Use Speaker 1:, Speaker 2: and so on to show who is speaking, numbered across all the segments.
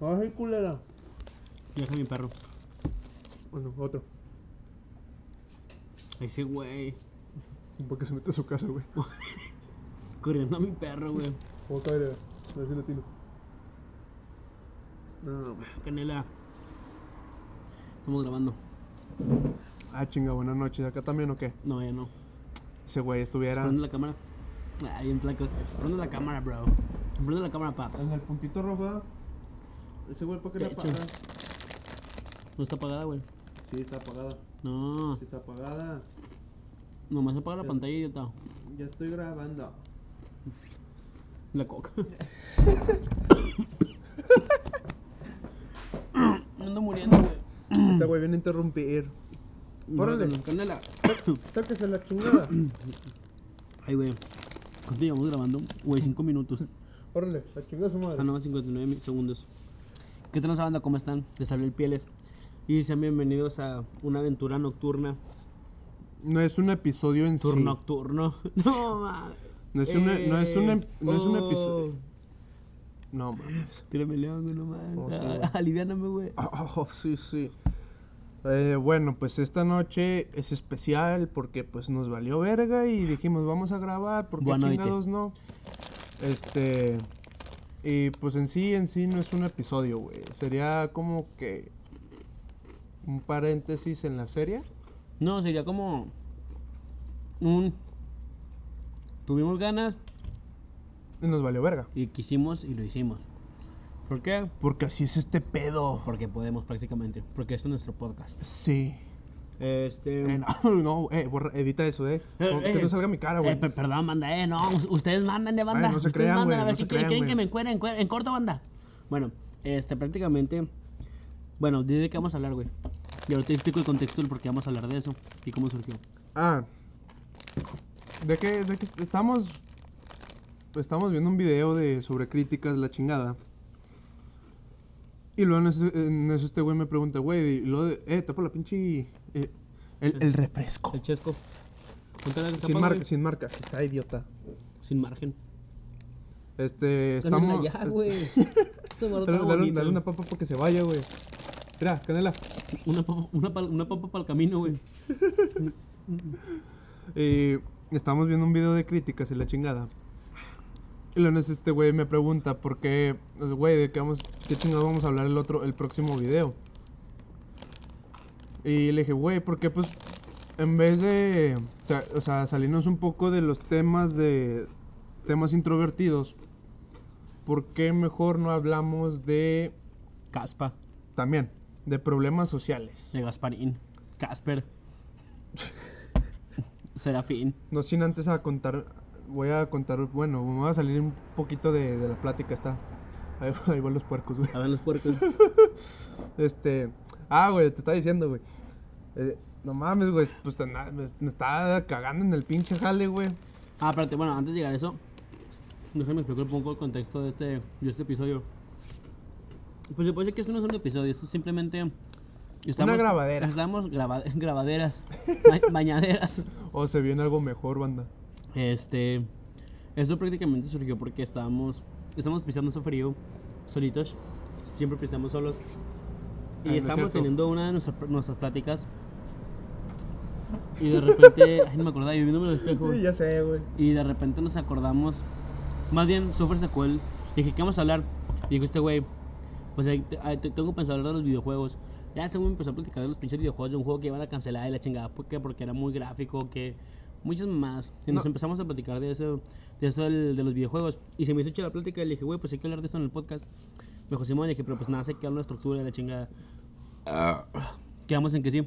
Speaker 1: Ay, culera.
Speaker 2: Deja mi perro.
Speaker 1: Bueno, otro.
Speaker 2: Ese güey.
Speaker 1: Porque se mete a su casa, güey.
Speaker 2: Corriendo a mi perro, güey.
Speaker 1: Vamos a ver, a ver si lo tiro. No, güey.
Speaker 2: Canela. Estamos grabando.
Speaker 1: Ah, chinga, buenas noches. ¿Acá también o qué?
Speaker 2: No, ya no.
Speaker 1: Ese güey estuviera
Speaker 2: Prende la cámara. Ah, bien placo. Prende la cámara, bro. Prende la cámara, paps.
Speaker 1: en el puntito rojo. Ese güey, ¿para qué
Speaker 2: hecho.
Speaker 1: apaga?
Speaker 2: No está apagada, güey.
Speaker 1: Sí, está apagada.
Speaker 2: No.
Speaker 1: Sí, está apagada.
Speaker 2: Nomás apaga la pantalla, idiota.
Speaker 1: Ya estoy grabando.
Speaker 2: La coca. Me ando muriendo, güey.
Speaker 1: Este güey viene a interrumpir. Órale.
Speaker 2: No, Canela.
Speaker 1: Sáquese la chingada.
Speaker 2: Ay, güey. ¿Cuánto llevamos grabando? Güey, 5 minutos.
Speaker 1: Órale, la chingada su madre.
Speaker 2: Ah, no, 59 mi- segundos. ¿Qué tal, banda? ¿Cómo están? Les habla el Pieles. Y sean bienvenidos a una aventura nocturna.
Speaker 1: No es un episodio en sí.
Speaker 2: Turno nocturno. No, ma.
Speaker 1: No es, una, no es, un,
Speaker 2: Eh,
Speaker 1: no es un
Speaker 2: oh.
Speaker 1: episodio. No mames.
Speaker 2: Tírame león, güey, no mames.
Speaker 1: Oh, sí,
Speaker 2: Ah,
Speaker 1: güey.
Speaker 2: Aliviáname, güey.
Speaker 1: Oh, sí, sí. Eh, bueno, pues esta noche es especial porque pues nos valió verga y dijimos vamos a grabar porque
Speaker 2: Buena
Speaker 1: chingados no. Este y pues en sí en sí no es un episodio, güey. Sería como que un paréntesis en la serie.
Speaker 2: No, sería como un... Tuvimos ganas
Speaker 1: Y nos valió verga.
Speaker 2: y quisimos y lo hicimos. ¿Por qué?
Speaker 1: Porque así es este pedo.
Speaker 2: Porque podemos prácticamente. Porque esto es nuestro podcast.
Speaker 1: Sí.
Speaker 2: Este...
Speaker 1: Eh, no, no, eh, borra- edita eso, eh.
Speaker 2: Eh,
Speaker 1: que
Speaker 2: eh.
Speaker 1: no salga mi cara, güey.
Speaker 2: Eh, per- perdón, banda, eh, no, us- ustedes mandan de banda.
Speaker 1: Ay, no se
Speaker 2: ustedes
Speaker 1: crean,
Speaker 2: mandan,
Speaker 1: güey,
Speaker 2: a ver qué
Speaker 1: crean,
Speaker 2: quieren que me encueren- en corto, banda. Bueno, este, prácticamente, bueno, ¿de qué vamos a hablar, güey? Y ahorita explico el contexto del por qué vamos a hablar de eso y cómo surgió.
Speaker 1: Ah. ¿De qué, de qué estamos? Estamos viendo un video de sobre críticas, la chingada. Y luego en eso, en eso este güey me pregunta, güey, y luego, de- eh, tapa la pinche... eh, el, el refresco.
Speaker 2: El chesco.
Speaker 1: Sin marca,
Speaker 2: güey.
Speaker 1: sin marca. Está idiota.
Speaker 2: Sin margen.
Speaker 1: Este, estamos...
Speaker 2: ya, güey.
Speaker 1: Dale,
Speaker 2: está
Speaker 1: dale-
Speaker 2: bonito.
Speaker 1: dale una papa para que se vaya, güey. Mira, canela.
Speaker 2: Una papa, una, pal- una papa para el camino, güey.
Speaker 1: Eh, estamos viendo un video de críticas y la chingada. Y luego este güey me pregunta por qué, güey, de qué vamos, qué chingados vamos a hablar el otro, el próximo video. Y le dije, güey, porque pues en vez de, o sea, o sea, salirnos un poco de los temas de temas introvertidos, ¿por qué mejor no hablamos de
Speaker 2: Caspa,
Speaker 1: también de problemas sociales?
Speaker 2: de Gasparín, Casper, Serafín.
Speaker 1: No sin antes a contar, voy a contar, bueno, me va a salir un poquito de, de la plática, está. Ahí, ahí van los puercos, güey.
Speaker 2: A ver los puercos.
Speaker 1: Este, ah, güey, te estaba diciendo, güey. Eh, no mames, güey, pues me, me está cagando en el pinche jale, güey.
Speaker 2: Ah, espérate, bueno, antes de llegar a eso, déjame explicar un poco el contexto de este, de este episodio. Pues se puede decir que esto no es un episodio, esto es simplemente...
Speaker 1: Una grabadera.
Speaker 2: Estamos graba- grabaderas, ba- bañaderas.
Speaker 1: O se viene algo mejor, banda.
Speaker 2: Este... Eso prácticamente surgió porque estábamos... Estamos pisando ese frío, solitos. Siempre pisamos solos.
Speaker 1: Ah,
Speaker 2: Y
Speaker 1: es
Speaker 2: estábamos teniendo una de nuestras, nuestras pláticas. Y de repente... Ay, no me acordaba, yo viéndome el espejo.
Speaker 1: Ya sé, güey.
Speaker 2: Y de repente nos acordamos. Más bien, Sofer sacó el. Dije, ¿qué vamos a hablar? Y dijo este güey. Pues tengo pensado hablar de los videojuegos. Ya este güey empezó a platicar de los pinches videojuegos de un juego que iban a cancelar y la chingada. ¿Por qué? Porque era muy gráfico, que. Muchas más. Y nos
Speaker 1: No.
Speaker 2: empezamos a platicar de eso, de eso del- de los videojuegos. Y se me hizo hecha la plática y le dije, güey, pues hay que hablar de esto en el podcast. Me dijo, Simón, y dije, pero pues nada, sé que una estructura y la chingada. Quedamos en que sí.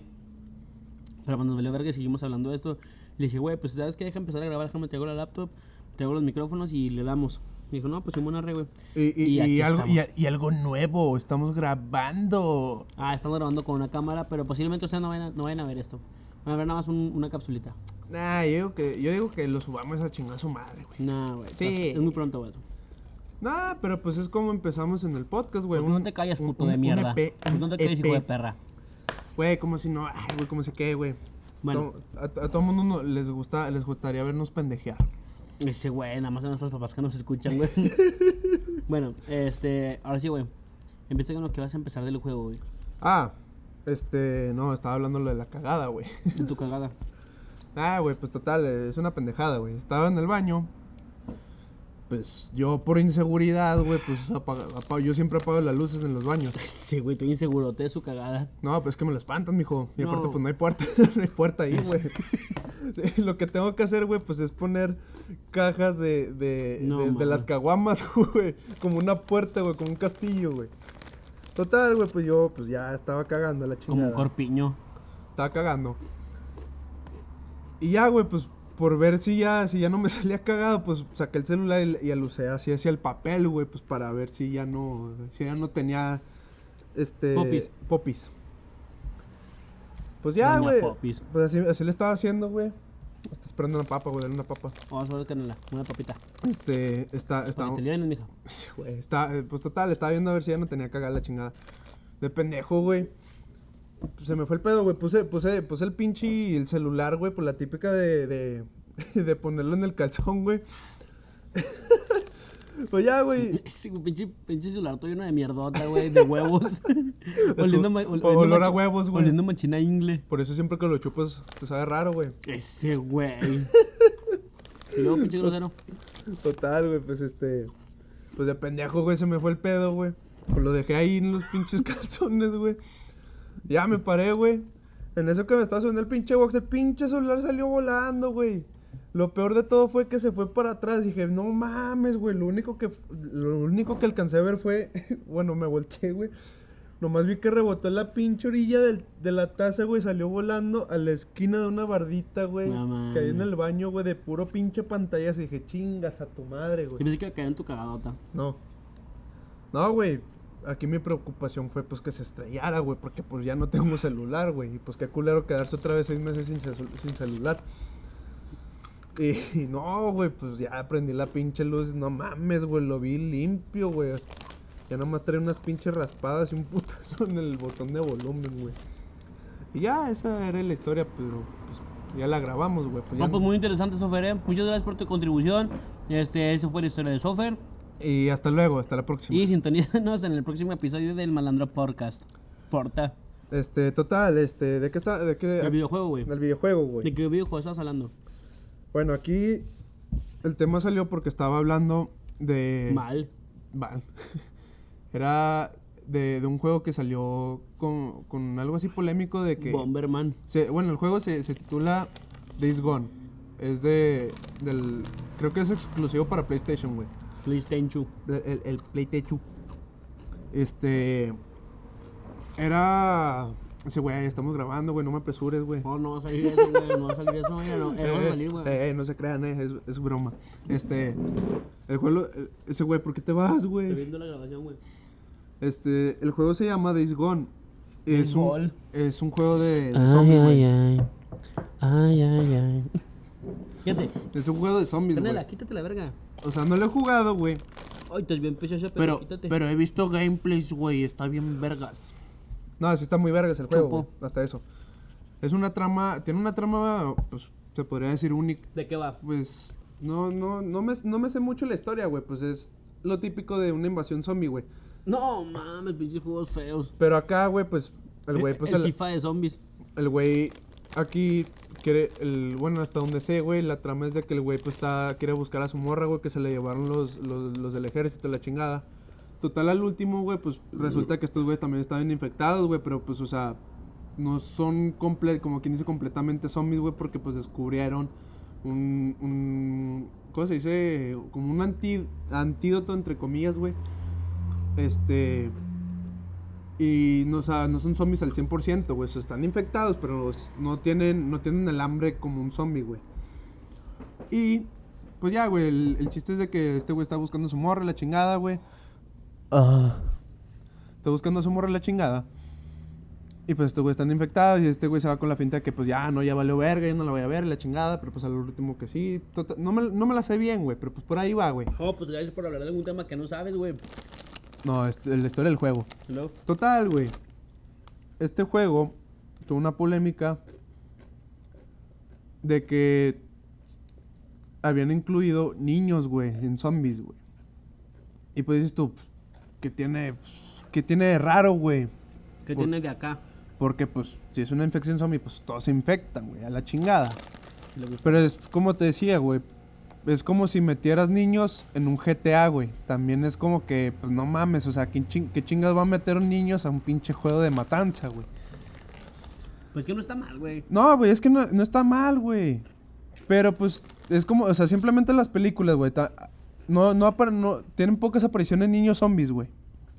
Speaker 2: Pero cuando nos valió verga y seguimos hablando de esto, le dije, güey, pues sabes que deja empezar a grabar, déjame traigo la laptop, traigo los micrófonos y le damos. Me dijo, no, pues Simón arre, güey.
Speaker 1: Y, y,
Speaker 2: Y
Speaker 1: algo, y algo nuevo, estamos grabando.
Speaker 2: Ah, estamos grabando con una cámara, pero posiblemente ustedes no vayan a, no vayan a ver esto. Van a ver nada más un- una capsulita.
Speaker 1: Nah, yo digo que, yo digo que lo subamos a chingar a su madre, güey.
Speaker 2: Nah, güey.
Speaker 1: Sí.
Speaker 2: Es muy pronto, güey.
Speaker 1: Nah, pero pues es como empezamos en el podcast, güey.
Speaker 2: ¿Por qué
Speaker 1: un-
Speaker 2: no te callas,
Speaker 1: un-
Speaker 2: puto
Speaker 1: un-
Speaker 2: de
Speaker 1: un
Speaker 2: mierda?
Speaker 1: EP,
Speaker 2: ¿Por qué no te
Speaker 1: un
Speaker 2: callas, hijo de
Speaker 1: EP.
Speaker 2: perra?
Speaker 1: Güey, como si no, ay, güey, como si qué, güey.
Speaker 2: Bueno,
Speaker 1: To- A, a todo mundo no- les gusta, les gustaría vernos pendejear.
Speaker 2: ese güey, nada más de nuestros papás que nos escuchan, güey. bueno, este, ahora sí, güey. Empieza con lo que vas a empezar del juego, güey.
Speaker 1: Ah, este, no, estaba hablando lo de la cagada, güey.
Speaker 2: En tu cagada.
Speaker 1: Ah, güey, pues total, es una pendejada, güey. Estaba en el baño. Pues yo por inseguridad, güey, pues apaga- apa- yo siempre apago las luces en los baños.
Speaker 2: Sí, güey, estoy inseguro de su cagada.
Speaker 1: No, pues es que me lo espantan, mijo. Y aparte,
Speaker 2: No.
Speaker 1: pues no hay puerta, no hay puerta ahí, güey. Lo que tengo que hacer, güey, pues es poner cajas de, de,
Speaker 2: No,
Speaker 1: de, las caguamas, güey. Como una puerta, güey, como un castillo, güey. Total, güey, pues yo, pues ya estaba cagando la
Speaker 2: Como
Speaker 1: chingada.
Speaker 2: un corpiño.
Speaker 1: Estaba cagando. Y ya, güey, pues por ver si ya, si ya no me salía cagado, pues saqué el celular y, y alucé así hacia el papel, güey, pues para ver si ya no, si ya no tenía, este...
Speaker 2: Popis.
Speaker 1: Popis. Pues ya, güey. Pues así, así le estaba haciendo, güey. Está esperando una papa, güey, una papa.
Speaker 2: Vamos a ver canela, una papita.
Speaker 1: Este, está, está...
Speaker 2: Para que te liberen, mija.
Speaker 1: Sí, güey, está, eh, pues total, estaba viendo a ver si ya no tenía cagada la chingada. De pendejo, güey. Se me fue el pedo, güey. Puse, puse, puse el pinche y el celular, güey, por la típica de, de, de ponerlo en el calzón, güey. pues ya, güey.
Speaker 2: Ese pinche, pinche celular todo lleno de mierdota, güey, de huevos. oliendo, ma- ol- oliendo
Speaker 1: olor a huevos, güey.
Speaker 2: Oliendo machina ingle.
Speaker 1: Por eso siempre que lo chupas te sabe raro, güey.
Speaker 2: Ese güey. luego, pinche grosero.
Speaker 1: Total, güey, pues este. Pues de pendejo, güey, se me fue el pedo, güey. Pues lo dejé ahí en los pinches calzones, güey. Ya me paré, güey. En eso que me estaba subiendo el pinche box, el pinche celular salió volando, güey. Lo peor de todo fue que se fue para atrás. Dije, no mames, güey. Lo único que, lo único que alcancé a ver fue. bueno, me volteé, güey. Nomás vi que rebotó en la pinche orilla del- de la taza, güey. Salió volando a la esquina de una bardita, güey.
Speaker 2: No
Speaker 1: que hay en el baño, güey, de puro pinche pantalla. Y dije, chingas a tu madre, güey.
Speaker 2: pensé que caer en tu cagadota.
Speaker 1: No. No, güey. Aquí mi preocupación fue pues que se estrellara, güey, porque pues ya no tengo celular, güey. Y pues qué culero quedarse otra vez seis meses sin, celular. Y, y no, güey, pues ya prendí la pinche luz. No mames, güey, lo vi limpio, güey. Ya nomás trae unas pinches raspadas y un putazo en el botón de volumen, güey. Y ya, esa era la historia, pero pues ya la grabamos, güey. Pues,
Speaker 2: No, pues
Speaker 1: no-
Speaker 2: muy interesante, Sofer, ¿eh? Muchas gracias por tu contribución. Este, eso fue la historia de Sofer.
Speaker 1: Y hasta luego, hasta la próxima.
Speaker 2: Y sintonízanos en el próximo episodio del Malandro Podcast. Porta.
Speaker 1: Este, total, este, ¿de qué está? ¿De qué?
Speaker 2: El videojuego, güey.
Speaker 1: Del videojuego, güey.
Speaker 2: ¿De qué videojuego estás hablando?
Speaker 1: Bueno, aquí el tema salió porque estaba hablando de...
Speaker 2: Mal.
Speaker 1: Mal. Era de, de un juego que salió con, con algo así polémico de que...
Speaker 2: Bomberman.
Speaker 1: se- bueno, el juego se, se titula Days Gone. Es de... Del, creo que es exclusivo para PlayStation, güey.
Speaker 2: PlayStation.
Speaker 1: El, el, el PlayStation. Este... Era... Ese güey, estamos grabando, güey, no me apresures, güey.
Speaker 2: No, no va a salir eso, güey. No va a salir eso, ya no. Eh, no va a
Speaker 1: Eh,
Speaker 2: salir, güey.
Speaker 1: eh, eh, no se crean, eh, es, es broma. Este, el juego, eh, ese güey, ¿por qué te vas,
Speaker 2: Estoy
Speaker 1: güey?
Speaker 2: viendo la grabación, güey.
Speaker 1: Este, el juego se llama Days Gone. Es un, es un juego de de zombies, güey.
Speaker 2: ay. Fíjate.
Speaker 1: Es un juego de zombies, güey.
Speaker 2: Canela, quítate la verga.
Speaker 1: O sea, no lo he jugado, güey.
Speaker 2: Ay, estás bien preciosa, pero,
Speaker 3: Pero,
Speaker 2: quítate.
Speaker 3: pero he visto gameplays, güey, está bien vergas.
Speaker 1: No, sí está muy vergas el juego,
Speaker 2: Chupo.
Speaker 1: güey, hasta eso. Es una trama, tiene una trama, pues, se podría decir única.
Speaker 2: ¿De qué va?
Speaker 1: Pues, no, no, no me, no me sé mucho la historia, güey. Pues es lo típico de una invasión zombie, güey.
Speaker 2: No mames, pinches juegos feos.
Speaker 1: Pero acá, güey, pues, el güey, pues,
Speaker 2: el
Speaker 1: el-
Speaker 2: FIFA de zombies.
Speaker 1: El güey aquí quiere, el, bueno, hasta donde sé, güey, la trama es de que el güey pues está, quiere buscar a su morra, güey, que se le llevaron los, los, del ejército, la chingada. Total, al último, güey, pues resulta que estos güeyes también estaban infectados, güey, pero pues, o sea, no son comple como quien dice completamente zombies, güey, porque pues descubrieron un, un, ¿cómo se dice? Como un anti, antídoto, entre comillas, güey. Este, y no, o sea, no son zombies al 100%, güey. O sea, están infectados, pero no tienen, no tienen el hambre como un zombie, güey. Y pues ya, güey. El, el chiste es de que este güey está buscando a su morra, la chingada, güey. Está buscando a su morra, la chingada. Y pues estos güey están infectados y este güey se va con la finta de que pues ya no, ya valió verga, ya no la voy a ver, la chingada, pero pues al último que sí. Tota- no, me, no me la sé bien, güey, pero pues por ahí va, güey.
Speaker 2: Oh, pues gracias por hablar de algún tema que no sabes, güey.
Speaker 1: No, es la historia del juego. Total, güey. Este juego tuvo una polémica de que habían incluido niños, güey, en zombies, güey. Y pues dices tú, pues, que tiene, ¿qué tiene de raro, güey?
Speaker 2: ¿Qué
Speaker 1: Por-
Speaker 2: tiene de acá?
Speaker 1: Porque, pues, si es una infección zombie, pues todos se infectan, güey, a la chingada. Pero es como te decía, güey. Es como si metieras niños en un GTA, güey. También es como que, pues no mames, o sea, ¿qué, ching- qué chingas va a meter niños a un pinche juego de matanza, güey?
Speaker 2: Pues que no está mal, güey.
Speaker 1: No, güey, es que no, no está mal, güey. Pero pues, es como, o sea, simplemente las películas, güey. No, no, no, tienen pocas apariciones niños zombies, güey.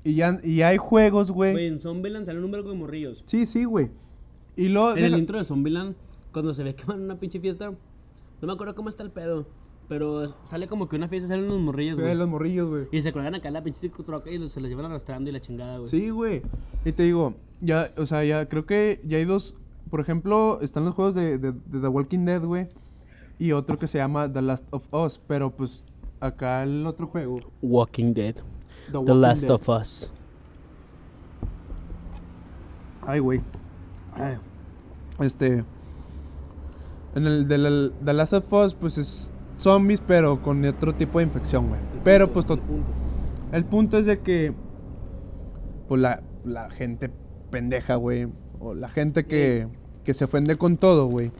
Speaker 1: Y ya, y hay juegos,
Speaker 2: Güey,
Speaker 1: güey.
Speaker 2: en Zombieland sale un número de morrillos.
Speaker 1: Sí, sí, güey. Y luego...
Speaker 2: En el intro de Zombieland, cuando se ve que van a una pinche fiesta, no me acuerdo cómo está el pedo, pero sale como que una fiesta salen unos morrillos,
Speaker 1: Sí,
Speaker 2: güey.
Speaker 1: los morrillos, güey.
Speaker 2: Y se colgan acá en la pinche troca y los- se los llevan arrastrando y la chingada, güey.
Speaker 1: Sí, güey. Y te digo, ya, o sea, ya creo que ya hay dos. Por ejemplo, están los juegos de, de- de The Walking Dead, güey. Y otro que se llama The Last of Us. Pero pues, acá el otro juego.
Speaker 2: Walking Dead.
Speaker 1: The,
Speaker 2: The
Speaker 1: Walking
Speaker 2: Last
Speaker 1: Dead.
Speaker 2: of Us.
Speaker 1: Ay, güey. Ay. Este. En el de la- The Last of Us, pues es zombies, pero con otro tipo de infección, güey. Pero pues, to-
Speaker 2: punto.
Speaker 1: El punto es de que, pues la, la gente pendeja, güey, o la gente que, que se ofende con todo, güey,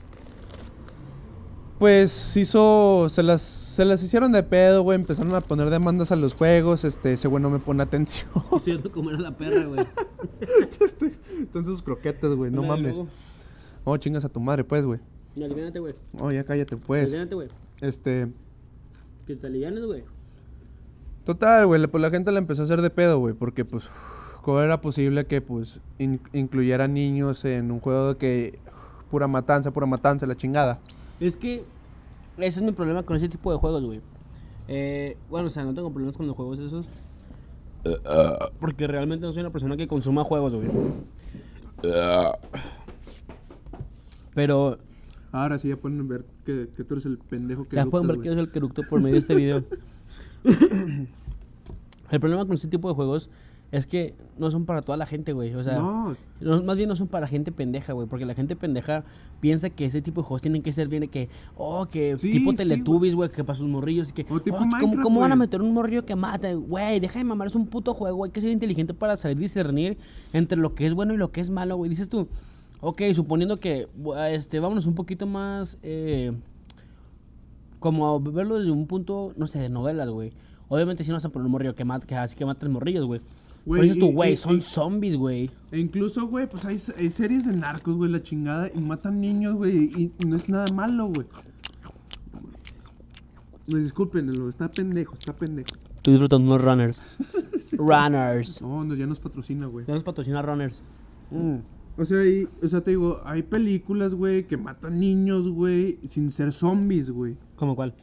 Speaker 1: pues hizo, se las, se las hicieron de pedo, güey, empezaron a poner demandas a los juegos, este, ese güey no me pone atención.
Speaker 2: Viendo comer a la perra, güey.
Speaker 1: Están sus croquetas, güey, no mames. Oh, chingas a tu madre, pues, güey.
Speaker 2: Aliviánate, güey.
Speaker 1: Oh, ya cállate, pues.
Speaker 2: Aliviánate, güey.
Speaker 1: Este,
Speaker 2: Que te alivianes, güey.
Speaker 1: Total, güey, pues la gente la empezó a hacer de pedo, güey, porque pues, ¿cómo era posible que pues in- incluyera niños en un juego de que pura matanza, pura matanza, la chingada?
Speaker 2: Es que ese es mi problema con ese tipo de juegos, güey. Eh, bueno, o sea, no tengo problemas con los juegos esos. Porque realmente no soy una persona que consuma juegos, güey. Pero
Speaker 1: Ahora sí ya pueden ver que, que tú eres el pendejo que
Speaker 2: ya pueden ver
Speaker 1: eructas,
Speaker 2: que soy el que eructo por medio de este video. el problema con este tipo de juegos es que no son para toda la gente, güey. O sea,
Speaker 1: No,
Speaker 2: No, más bien no son para gente pendeja, güey, porque la gente pendeja piensa que ese tipo de juegos tienen que ser bien que, oh, que
Speaker 1: Sí,
Speaker 2: tipo
Speaker 1: sí,
Speaker 2: Teletubbies, güey, que para sus morrillos y que,
Speaker 1: O tipo
Speaker 2: oh, que ¿cómo,
Speaker 1: Minecraft,
Speaker 2: cómo van a meter un morrillo que mata? Güey, deja de mamar, es un puto juego, hay que ser inteligente para saber discernir entre lo que es bueno y lo que es malo, güey. Dices tú, ok, suponiendo que, bu- este, vámonos un poquito más, eh, como a verlo desde un punto, no sé, de novelas, güey. Obviamente si no vas a poner un morrillo que mata, que así que mata morrillos, güey.
Speaker 1: Güey,
Speaker 2: tú,
Speaker 1: y-
Speaker 2: güey, son
Speaker 1: y-
Speaker 2: zombies, güey.
Speaker 1: e incluso, güey, pues hay, hay series de narcos, güey, la chingada, y matan niños, güey, y, y no es nada malo, güey. Me disculpen, está pendejo, está pendejo.
Speaker 2: Estoy disfrutando unos runners. runners.
Speaker 1: No, no, ya nos patrocina, güey.
Speaker 2: Ya nos patrocina Runners. Mm.
Speaker 1: O sea, y- o sea, te digo, hay películas, güey, que matan niños, güey, sin ser zombies, güey.
Speaker 2: ¿Cómo cuál?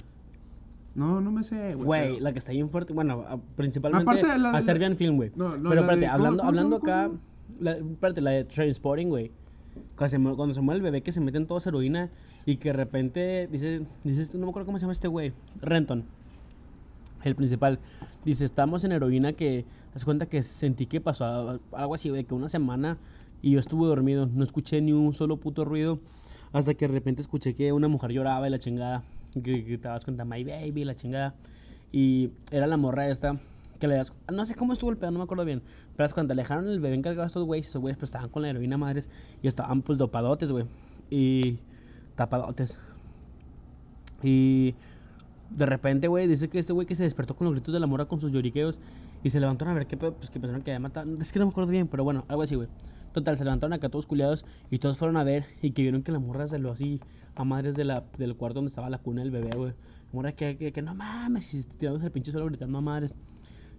Speaker 1: No, no me sé, güey.
Speaker 2: Güey,
Speaker 1: pero-
Speaker 2: la que está bien fuerte. Bueno, principalmente
Speaker 1: Aparte de la
Speaker 2: a
Speaker 1: la-
Speaker 2: Serbian Film, güey.
Speaker 1: No, no,
Speaker 2: Pero espérate,
Speaker 1: de- ¿cómo-
Speaker 2: hablando, hablando acá.
Speaker 1: ¿Cómo
Speaker 2: La, espérate, la de Transporting, güey. Cuando se, mu- cuando se muere el bebé que se meten todos heroína y que de repente dice, dice, no me acuerdo cómo se llama este güey, Renton, el principal, dice, estamos en heroína que, haz cuenta que sentí que pasó algo así, güey, que una semana y yo estuve dormido, no escuché ni un solo puto ruido, hasta que de repente escuché que una mujer lloraba y la chingada, que, das cuenta, my baby, la chingada, y era la morra esta, que le das, no sé cómo estuvo el pedo, no me acuerdo bien, pero es cuando alejaron el bebé encargado a estos güeyes, esos güeyes pues estaban con la heroína madres y estaban pues dopadotes, güey, y tapadotes. Y de repente, güey, dice que este güey que se despertó con los gritos de la morra con sus lloriqueos y se levantaron a ver qué pedo, pues que pensaron que había matado. Es que no me acuerdo bien, pero bueno, algo así, güey. Total, se levantaron acá todos culiados y todos fueron a ver y que vieron que la morra se lo así a madres de la, del cuarto donde estaba la cuna del bebé, güey. La morra que, que, que no mames, y tirándose el pinche suelo gritando a madres.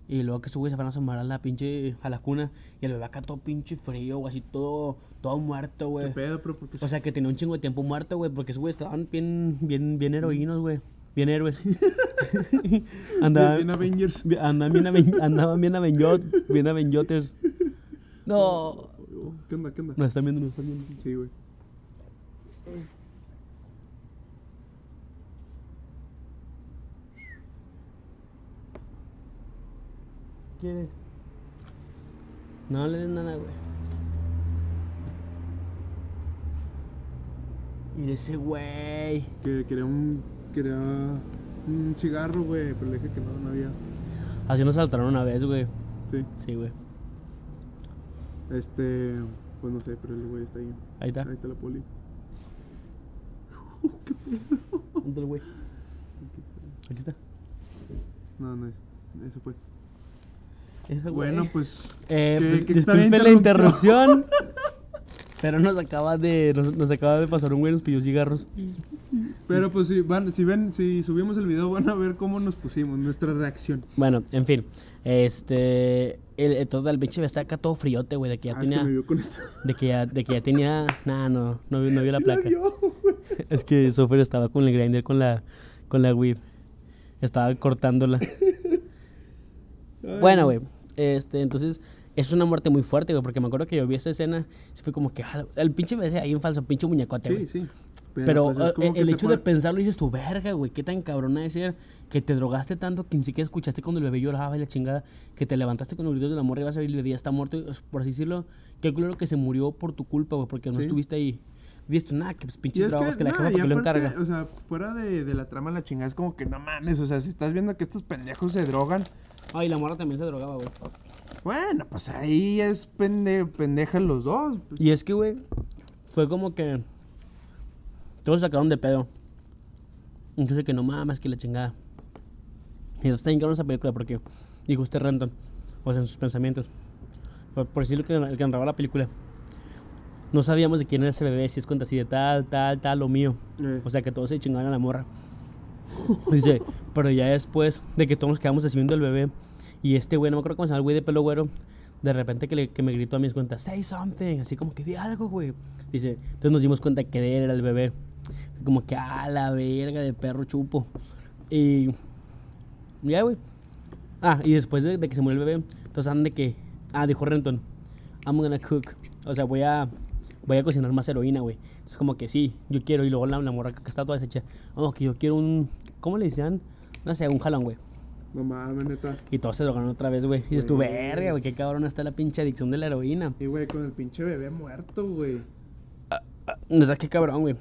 Speaker 2: Y luego que güeyes se van a asomar a la pinche, a la cuna y el bebé acá todo pinche frío, güey, así todo, todo muerto,
Speaker 1: ¿Qué
Speaker 2: güey.
Speaker 1: pedo, pero porque
Speaker 2: O sea, que tenía un chingo de tiempo muerto, güey, porque esos güeyes estaban bien, bien, bien heroínos, güey. Bien héroes. andaban,
Speaker 1: bien Avengers.
Speaker 2: andaban bien, aven- andaban bien avenjot, bien avenjoters. No.
Speaker 1: ¿Qué onda, qué onda?
Speaker 2: Nos están viendo, nos están viendo.
Speaker 1: Sí, güey.
Speaker 2: ¿Quieres? No le des nada, güey. Y ese güey.
Speaker 1: Que quería un. Quería un cigarro, güey, pero le dije que no, no había.
Speaker 2: Así nos saltaron una vez, güey.
Speaker 1: Sí.
Speaker 2: Sí, güey.
Speaker 1: Este, pues no sé, pero el güey está ahí.
Speaker 2: Ahí está.
Speaker 1: Ahí está la poli.
Speaker 2: ¿Dónde el güey? Aquí está.
Speaker 1: No, no es. Eso fue.
Speaker 2: Güey.
Speaker 1: Bueno, pues.
Speaker 2: Eh,
Speaker 1: qué- qué extraña
Speaker 2: la interrupción. pero nos acaba de nos, nos acaba de pasar un güey y nos pidió cigarros.
Speaker 1: Pero pues si van, si ven, si subimos el video van a ver cómo nos pusimos, nuestra reacción.
Speaker 2: Bueno, en fin. Este el, el- todo el pinche está acá todo friote, güey, de que ya
Speaker 1: Ah, es que
Speaker 2: tenía
Speaker 1: me vio con esta.
Speaker 2: de que ya de que ya tenía nada, no, no, vio- no vio la
Speaker 1: Sí
Speaker 2: placa.
Speaker 1: vio, güey.
Speaker 2: Es que Sofer estaba con el grinder con la con la weed. Estaba cortándola.
Speaker 1: Ay,
Speaker 2: Bueno,
Speaker 1: no.
Speaker 2: güey. Este, entonces, es una muerte muy fuerte, güey, porque me acuerdo que yo vi esa escena, y fue como que, ah, el pinche me decía ahí un falso pinche muñecote, güey.
Speaker 1: Sí, sí.
Speaker 2: Pero,
Speaker 1: pues, es
Speaker 2: eh,
Speaker 1: como
Speaker 2: el
Speaker 1: que
Speaker 2: hecho de pensarlo dices tu verga, güey, qué tan cabrona de ser que te drogaste tanto que ni siquiera escuchaste cuando el bebé lloraba y la chingada, que te levantaste con los gritos de la morra y vas a ver el bebé ya está muerto, por así decirlo, qué culero que se murió por tu culpa, güey, porque no
Speaker 1: Sí.
Speaker 2: estuviste ahí. Viste, nada, que pues pinches
Speaker 1: es
Speaker 2: drogas que, la jefa porque lo encarga.
Speaker 1: O sea, fuera de, de la trama, la chingada es como que no mames. O sea, si estás viendo que estos pendejos se drogan,
Speaker 2: Ay, la morra también se drogaba, güey.
Speaker 1: bueno, pues ahí es pende, pendeja los dos. pues.
Speaker 2: Y es que, güey, fue como que todos se sacaron de pedo. Entonces que no mames, que la chingada. Y está cabrón esa película porque dijo este Renton, o sea, en sus pensamientos. Por, por decirlo que el que narraba la película. No sabíamos de quién era ese bebé, si es cuenta así de tal, tal, tal, lo mío.
Speaker 1: Eh,
Speaker 2: O sea, que todos se chingaban a la morra. Dice, pero ya después de que todos nos quedamos así viendo el bebé, y este güey, no me acuerdo cómo se llama el güey de pelo güero, de repente que, le- que me gritó a mis cuentas, say something, así como que di algo, güey. Dice, entonces nos dimos cuenta que él era el bebé. Como que, a la verga de perro chupo. Y ya, güey. Ah, y después de, de que se murió el bebé, entonces andan de que, ah, dijo Renton, I'm gonna cook. O sea, voy a, voy a cocinar más heroína, güey. Es como que sí, yo quiero. Y luego la, la morra que está toda deshecha, oh, que yo quiero un, ¿cómo le decían? No sé, un jalón, güey.
Speaker 1: no mames, neta.
Speaker 2: Y todos se drogaron otra vez, güey. Y dices tu verga, güey, qué cabrón está la pinche adicción de la heroína.
Speaker 1: Y güey, con el pinche bebé muerto, güey.
Speaker 2: Neta, qué cabrón, güey.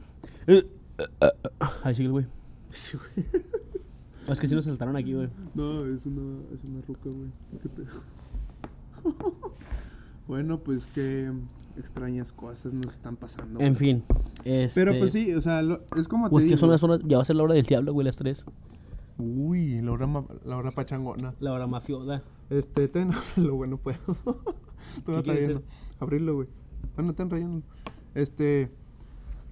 Speaker 2: Ahí sigue el güey.
Speaker 1: Sí, güey.
Speaker 2: Es que sí nos saltaron aquí, güey.
Speaker 1: No, es una, es una ruca, güey. ¿Qué pedo? bueno, pues qué extrañas cosas nos están pasando.
Speaker 2: En
Speaker 1: güey.
Speaker 2: fin. Este...
Speaker 1: Pero pues sí, o sea, lo- es como te
Speaker 2: Pues que
Speaker 1: digo.
Speaker 2: son las horas, ya va a ser la hora del diablo, güey, las tres.
Speaker 1: Uy, la hora, ma- la hora pachangona.
Speaker 2: La hora mafiosa.
Speaker 1: Este, ten, ábrelo, güey, no puedo. Te
Speaker 2: quieres
Speaker 1: va trayendo. Abrirlo, güey. Bueno, ten rayando. Este.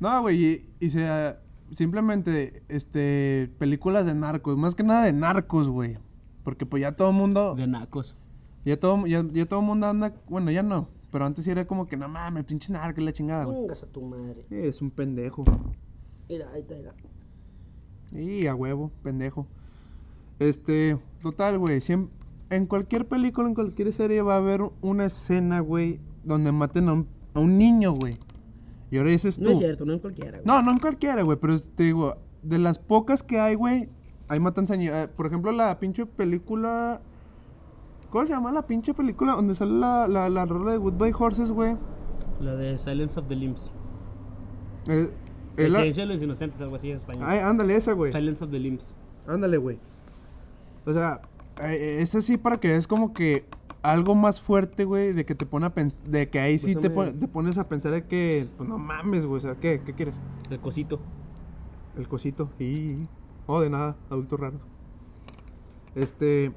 Speaker 1: No, güey, y, y se. Simplemente, este. Películas de narcos. Más que nada de narcos, güey. Porque pues ya todo el mundo.
Speaker 2: De nacos.
Speaker 1: Ya todo, ya, ya todo el mundo anda. Bueno, ya no. Pero antes sí era como que no mames, pinche narco la chingada, güey.
Speaker 3: Vengas a tu madre.
Speaker 1: Es un pendejo.
Speaker 3: Mira, ahí está, mira.
Speaker 1: Y a huevo, pendejo. Este, total, güey. En cualquier película, en cualquier serie va a haber una escena, güey, donde maten a un, a un niño, güey. Y ahora dices tú.
Speaker 3: No es cierto, no en cualquiera. güey.
Speaker 1: No, no en cualquiera, güey, pero te digo, de las pocas que hay, güey, hay matanza. Eh, Por ejemplo, la pinche película. ¿Cómo se llama la pinche película donde sale la, la, la rola de Goodbye Horses, güey?
Speaker 2: La de Silence of the Limbs.
Speaker 1: Eh,
Speaker 2: El
Speaker 1: eh, la-
Speaker 2: silencio de los inocentes, algo así en español.
Speaker 1: Ay, ándale, esa, güey.
Speaker 2: Silence of the Limbs.
Speaker 1: Ándale, güey. O sea, eh, es así para que es como que algo más fuerte, güey, de que te pone a de que ahí sí te, pon- te pones a pensar de que, pues no mames, güey, o sea, ¿qué, qué quieres?
Speaker 2: El cosito.
Speaker 1: El cosito. Y... Oh, de nada, adultos raros. Este...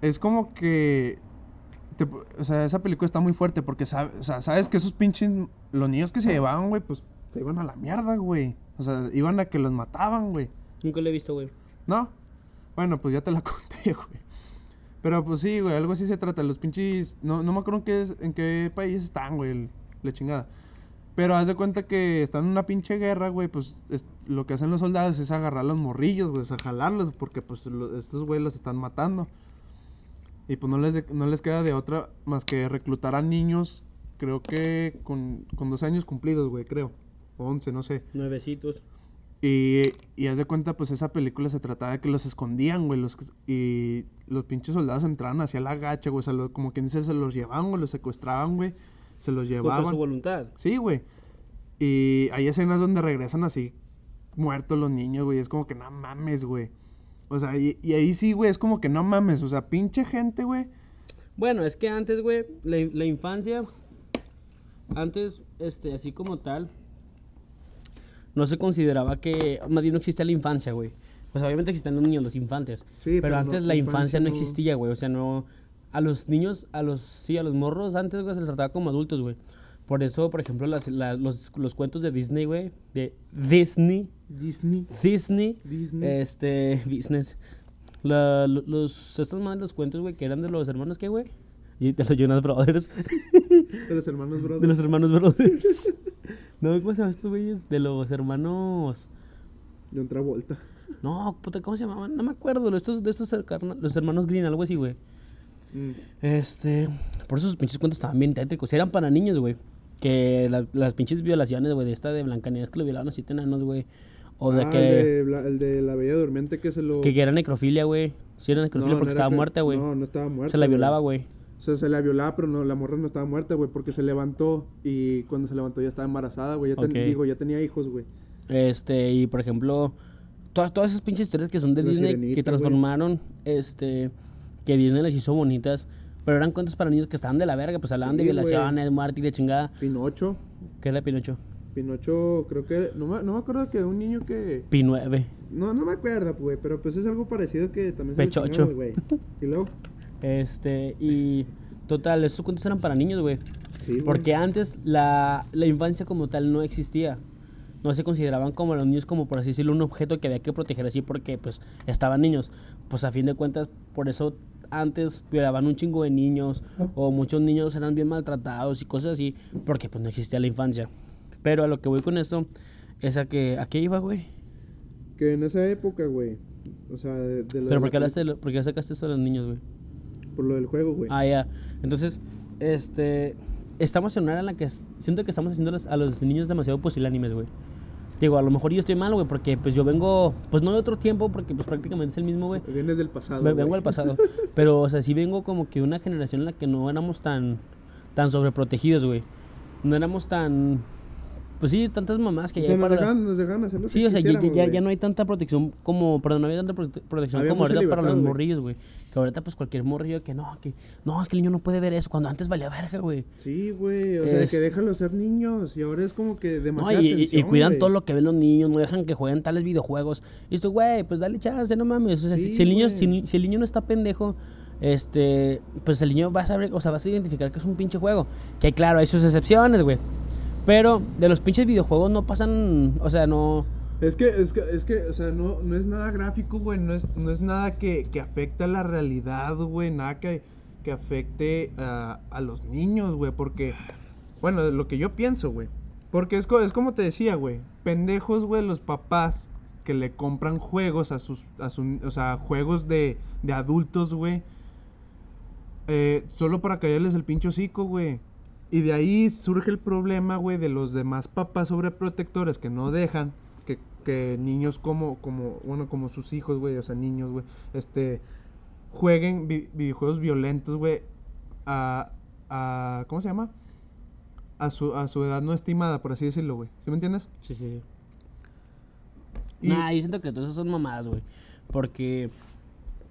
Speaker 1: Es como que... te- o sea, esa película está muy fuerte porque sabe, o sea, sabes que esos pinches... Los niños que se llevaban, güey, pues se iban a la mierda, güey. O sea, iban a que los mataban, güey.
Speaker 2: Nunca lo he visto, güey.
Speaker 1: ¿No? Bueno, pues ya te la conté, güey. Pero pues sí, güey, algo así se trata. Los pinches. No, no me acuerdo en qué, es- en qué país están, güey, la chingada. Pero haz de cuenta que están en una pinche guerra, güey. Pues es- lo que hacen los soldados es agarrar los morrillos, güey, o sea, jalarlos, porque pues lo- estos güey los están matando. Y pues no les, no les queda de otra más que reclutar a niños, creo que con, con dos años cumplidos, güey, creo. Once, no sé.
Speaker 2: Nuevecitos.
Speaker 1: Y, y haz de cuenta, pues esa película se trataba de que los escondían, güey. Los, y los pinches soldados entraban hacia la gacha, güey. O sea, lo- como quien dice, se los llevaban, güey. Los secuestraban, güey. Se los
Speaker 2: Contra su
Speaker 1: llevaban.
Speaker 2: voluntad.
Speaker 1: Sí, güey. Y hay escenas donde regresan así, muertos los niños, güey. Es como que no mames, güey. O sea, y, y ahí sí, güey, es como que no mames. O sea, pinche gente, güey.
Speaker 2: Bueno, es que antes, güey, la, la infancia, antes, este, así como tal, no se consideraba que, más bien no existía la infancia, güey. Pues obviamente existían los niños, los infantes.
Speaker 1: Sí,
Speaker 2: pero,
Speaker 1: pero
Speaker 2: antes
Speaker 1: la
Speaker 2: la infancia
Speaker 1: infancia
Speaker 2: no
Speaker 1: no-
Speaker 2: existía, güey. O sea, no, a los niños, a los, sí, a los morros antes, güey, se les trataba como adultos, güey. Por eso, por ejemplo, las, la- los, los cuentos de Disney, güey, de Disney,
Speaker 1: Disney.
Speaker 2: Disney,
Speaker 1: Disney.
Speaker 2: este, business. La, lo- los, estos más los cuentos, güey, que eran de los hermanos, ¿qué, güey? Y de los Jonas Brothers.
Speaker 1: De los hermanos Brothers.
Speaker 2: de los hermanos Brothers. no, ¿cómo se llaman estos güeyes? De los hermanos.
Speaker 1: John Travolta.
Speaker 2: No, puta, ¿cómo se llamaban? No me acuerdo. De estos, de estos los hermanos Green, algo así, güey.
Speaker 1: Mm.
Speaker 2: Este. Por eso sus pinches cuentos estaban bien tétricos. Eran para niños, güey. Que las, las pinches violaciones, güey, de esta de Blancanieves que lo violaron a siete enanos, güey. O de
Speaker 1: Ah,
Speaker 2: que.
Speaker 1: El de, Bla- el de la Bella Durmiente que se lo.
Speaker 2: Que, que era necrofilia, güey. Sí, era necrofilia
Speaker 1: No,
Speaker 2: porque
Speaker 1: no era
Speaker 2: estaba muerta, güey.
Speaker 1: No, no estaba muerta.
Speaker 2: Se la violaba, güey.
Speaker 1: O sea, se la violaba, pero no, la morra no estaba muerta, güey, porque se levantó y cuando se levantó ya estaba embarazada, güey. Ya ten- digo, ya tenía hijos, güey.
Speaker 2: Este, y por ejemplo, todas, todas esas pinches historias que son de
Speaker 1: La
Speaker 2: Disney
Speaker 1: Sirenita,
Speaker 2: que transformaron, este, que Disney las hizo bonitas, pero eran cuentos para niños que estaban de la verga, pues hablaban de
Speaker 1: Sí, güey.
Speaker 2: violaciones, muerte y de chingada.
Speaker 1: Pinocho.
Speaker 2: ¿Qué era Pinocho?
Speaker 1: Pinocho, creo que. No me, no me acuerdo que un niño que.
Speaker 2: P9.
Speaker 1: No, no me acuerdo, güey, pero pues es algo parecido que también se
Speaker 2: Pechocho.
Speaker 1: güey. Y luego.
Speaker 2: Este, y total, esos cuentos eran para niños, güey.
Speaker 1: Sí, güey.
Speaker 2: Porque antes la, la infancia como tal no existía. No se consideraban como los niños como por así decirlo un objeto que había que proteger así porque pues estaban niños. Pues a fin de cuentas por eso antes violaban un chingo de niños o muchos niños eran bien maltratados y cosas así porque pues no existía la infancia. Pero a lo que voy con esto es a que ¿a qué iba, güey?
Speaker 1: Que en esa época, güey. O sea, de, de
Speaker 2: Pero
Speaker 1: de
Speaker 2: ¿por qué,
Speaker 1: la-
Speaker 2: hablaste de lo- por qué sacaste eso de los niños, güey?
Speaker 1: Por lo del juego, güey.
Speaker 2: Ah, ya. Entonces, este. Estamos en una era en la que siento que estamos haciendo a los niños demasiado pusilánimes, güey. Digo, a lo mejor yo estoy mal, güey, porque pues yo vengo, pues no de otro tiempo, porque pues prácticamente es el mismo, güey.
Speaker 1: Vienes del pasado. Güey.
Speaker 2: Vengo del pasado. Pero, o sea, sí vengo como que una generación en la que no éramos tan, tan sobreprotegidos, güey. No éramos tan, pues sí, tantas mamás que
Speaker 1: O
Speaker 2: ya
Speaker 1: sea, nos
Speaker 2: para...
Speaker 1: dejan, nos dejan hacer lo que
Speaker 2: Sí, o sea, ya, ya- ya, no hay tanta protección como, perdón, no había tanta prote- protección
Speaker 1: Había
Speaker 2: como ahorita para los
Speaker 1: libertad, güey.
Speaker 2: morrillos, güey. Que ahorita pues cualquier morrillo que no, que no, es que el niño no puede ver eso, cuando antes valía verga, güey.
Speaker 1: Sí, güey. O sea,
Speaker 2: Es-
Speaker 1: que déjalo ser niños. Y ahora es como que
Speaker 2: No,
Speaker 1: demasiada
Speaker 2: y, y- y
Speaker 1: atención,
Speaker 2: cuidan
Speaker 1: güey.
Speaker 2: todo lo que ven los niños, no dejan que jueguen tales videojuegos. Y esto, güey, pues dale chance, no mames. O sea, si-
Speaker 1: Sí,
Speaker 2: si, el niño, si, si el niño no está pendejo, este, pues el niño va a saber, o sea, vas a identificar que es un pinche juego. Que claro, hay sus excepciones, güey. Pero de los pinches videojuegos no pasan, o sea, no...
Speaker 1: Es que, es que, es que, o sea, no, no es nada gráfico, güey. No es, no es nada que, que afecte a la realidad, güey. Nada que, que afecte a, a los niños, güey. Porque, bueno, lo que yo pienso, güey. Porque es, es como te decía, güey. Pendejos, güey, los papás que le compran juegos a sus, a su- o sea, juegos de, de adultos, güey. eh, solo para callarles el pinche hocico, güey. Y de ahí surge el problema, güey, de los demás papás sobreprotectores que no dejan que, niños como, como, bueno, como sus hijos, güey, o sea, niños, güey, este, jueguen vi- videojuegos violentos, güey, a, a, ¿cómo se llama? A su, a su edad no estimada, por así decirlo, güey. ¿Sí me entiendes?
Speaker 2: Sí, sí.
Speaker 1: Y-
Speaker 2: Nah, yo siento que todas esas son mamadas, güey. Porque,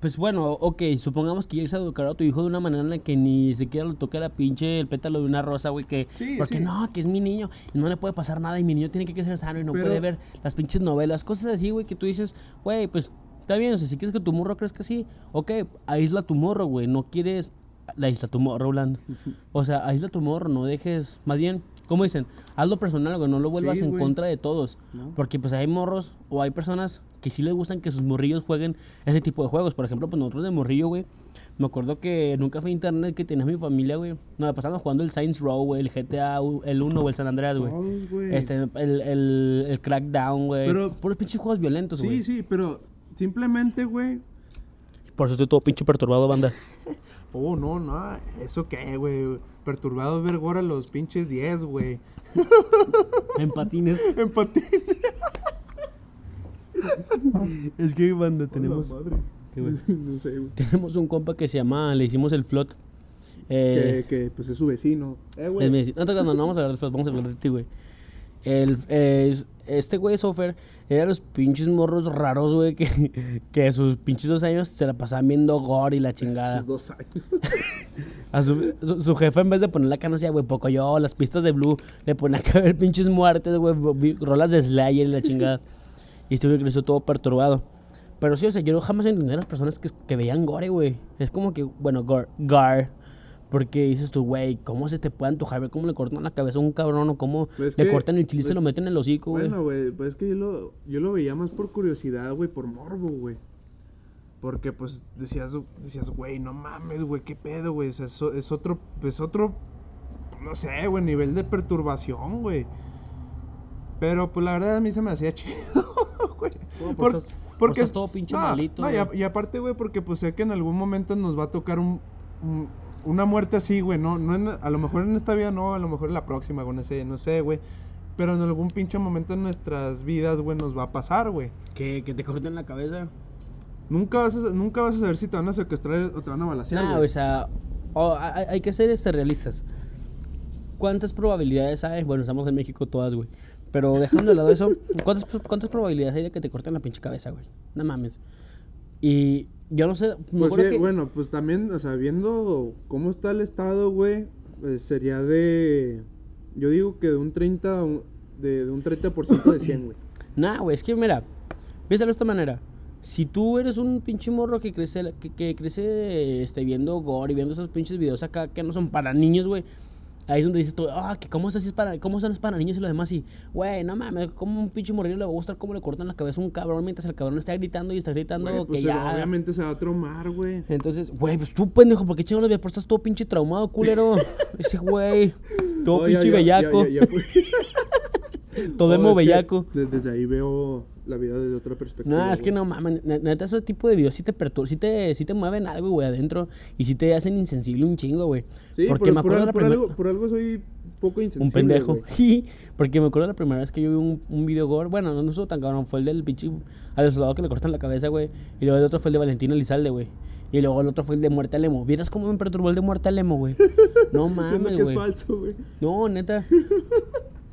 Speaker 2: pues bueno, ok, supongamos que quieres educar a tu hijo de una manera en la que ni siquiera le toque la pinche el pétalo de una rosa, güey. Que,
Speaker 1: Sí,
Speaker 2: porque
Speaker 1: sí.
Speaker 2: no, que es mi niño y no le puede pasar nada y mi niño tiene que crecer sano y no
Speaker 1: Pero-
Speaker 2: puede ver las pinches novelas, cosas así, güey, que tú dices, güey, pues está bien, o sea, si quieres que tu morro crezca así, ok, aísla tu morro, güey, no quieres. La isla tu morro, Rolando. O sea, aísla tu morro, no dejes. Más bien, como dicen, hazlo personal, güey, no lo vuelvas
Speaker 1: Sí,
Speaker 2: en
Speaker 1: güey.
Speaker 2: contra de todos.
Speaker 1: ¿No?
Speaker 2: Porque pues hay morros o hay personas que sí les gustan que sus morrillos jueguen ese tipo de juegos. Por ejemplo, pues nosotros de morrillo, güey. Me acuerdo que en un café de internet que tenía mi familia, güey. Nos la pasamos jugando el Saints Row, güey, el GTA, el 1 o el San Andreas, güey.
Speaker 1: Todos, güey.
Speaker 2: Este, el, el, el Crackdown, güey.
Speaker 1: Pero-
Speaker 2: Puros pinches juegos violentos, güey.
Speaker 1: Sí, sí, pero simplemente, güey.
Speaker 2: Por eso estoy todo pinche perturbado, banda.
Speaker 1: Oh, no, no, eso qué, güey. Perturbado ver ahora los pinches 10, güey.
Speaker 2: en patines.
Speaker 1: En patín.
Speaker 2: Es que, banda,
Speaker 1: Tenemos. no sé, güey.
Speaker 2: Tenemos un compa que se llama, le hicimos el flot. Eh,
Speaker 1: Que, que, pues es su vecino. Eh, güey.
Speaker 2: Es mi vecino. No, no, no, no vamos a hablar después, vamos a hablar de ti, güey. El, eh, este güey Sofer era de los pinches morros raros, güey, que, que a sus pinches dos años se la pasaban viendo gore y la chingada.
Speaker 1: Sus dos años.
Speaker 2: A su, su, su jefe, en vez de ponerle acá, no sé, güey, poco yo, las pistas de Blue, le pone acá a ver pinches muertes, güey, rolas de Slayer y la chingada. Y güey creció todo perturbado. Pero sí, o sea, yo jamás entendí a las personas que, que veían gore, güey. Es como que, bueno, gore, gar. Porque dices tú, güey, ¿cómo se te puede antojar ver cómo le cortan la cabeza a un cabrón o cómo
Speaker 1: Pues
Speaker 2: le
Speaker 1: que-
Speaker 2: cortan el chile y se
Speaker 1: pues-
Speaker 2: lo meten en el hocico, güey?
Speaker 1: Bueno, güey, pues es que yo lo, yo lo veía más por curiosidad, güey, por morbo, güey. Porque, pues, decías, decías, güey, no mames, güey, qué pedo, güey. O sea, es, es otro, es otro, no sé, güey, nivel de perturbación, güey. Pero, pues, la verdad, a mí se me hacía chido, güey.
Speaker 2: Bueno, pues, pues, estás todo pinche malito,
Speaker 1: no, y,
Speaker 2: güey.
Speaker 1: y aparte, güey, porque, pues, sé que en algún momento nos va a tocar un, un- una muerte así, güey. No, no en- a lo mejor en esta vida no, a lo mejor en la próxima, güey, no sé, no sé, güey. Pero en algún pinche momento en nuestras vidas, güey, nos va a pasar, güey.
Speaker 2: Que, que te corten la cabeza.
Speaker 1: Nunca vas, a, nunca vas a saber si te van a secuestrar o te van a balasear,
Speaker 2: Nah,
Speaker 1: güey.
Speaker 2: o sea, hay que ser este, realistas. ¿Cuántas probabilidades hay? Bueno, estamos en México todas, güey. Pero dejando de lado eso, ¿cuántas, ¿cuántas probabilidades hay de que te corten la pinche cabeza, güey? No mames. Y yo no sé,
Speaker 1: Pues sí,
Speaker 2: que...
Speaker 1: bueno, pues también, o sea, viendo cómo está el estado, güey, pues sería de... Yo digo que de un 30, a un- de, de un 30% de 100, güey.
Speaker 2: Nah, güey, es que mira, piénsalo de esta manera. Si tú eres un pinche morro que crece, que, que crece este, viendo gore y viendo esos pinches videos acá que no son para niños, güey. Ahí es donde dices tú, ah, que cómo eso sí es para, cómo son es para niños y lo demás y, güey, no mames, como un pinche morrillo le va a gustar cómo le cortan la cabeza a un cabrón mientras el cabrón está gritando y está gritando
Speaker 1: Güey, pues
Speaker 2: que ya.
Speaker 1: obviamente se va a traumar, güey.
Speaker 2: Entonces, güey, pues tú pendejo, ¿por qué chingados lo estás todo pinche traumado, culero? Ese güey, todo
Speaker 1: No,
Speaker 2: pinche
Speaker 1: ya- ya-
Speaker 2: bellaco,
Speaker 1: ya- pues.
Speaker 2: todo emo
Speaker 1: es
Speaker 2: bellaco.
Speaker 1: de- Desde ahí veo la vida desde otra perspectiva.
Speaker 2: No, es que
Speaker 1: güey.
Speaker 2: no mames, ne- neta, ese tipo de videos sí te perturban, sí te, sí te mueven algo, güey, adentro y sí te hacen insensible un chingo, güey.
Speaker 1: Sí,
Speaker 2: Porque
Speaker 1: por,
Speaker 2: me
Speaker 1: por
Speaker 2: acuerdo
Speaker 1: al-
Speaker 2: la
Speaker 1: por algo, por algo soy poco insensible,
Speaker 2: un pendejo.
Speaker 1: güey.
Speaker 2: Porque me acuerdo la primera vez que yo vi un, un video gore, bueno, no, no estuvo tan cabrón, fue el del pinche al soldado que le cortan la cabeza, güey. Y luego el otro fue el de Valentina Elizalde, güey. Y luego el otro fue el de Muerte al Emo. ¿Vieras cómo me perturbó el de Muerte al Emo, güey? No mames, güey. No, neta.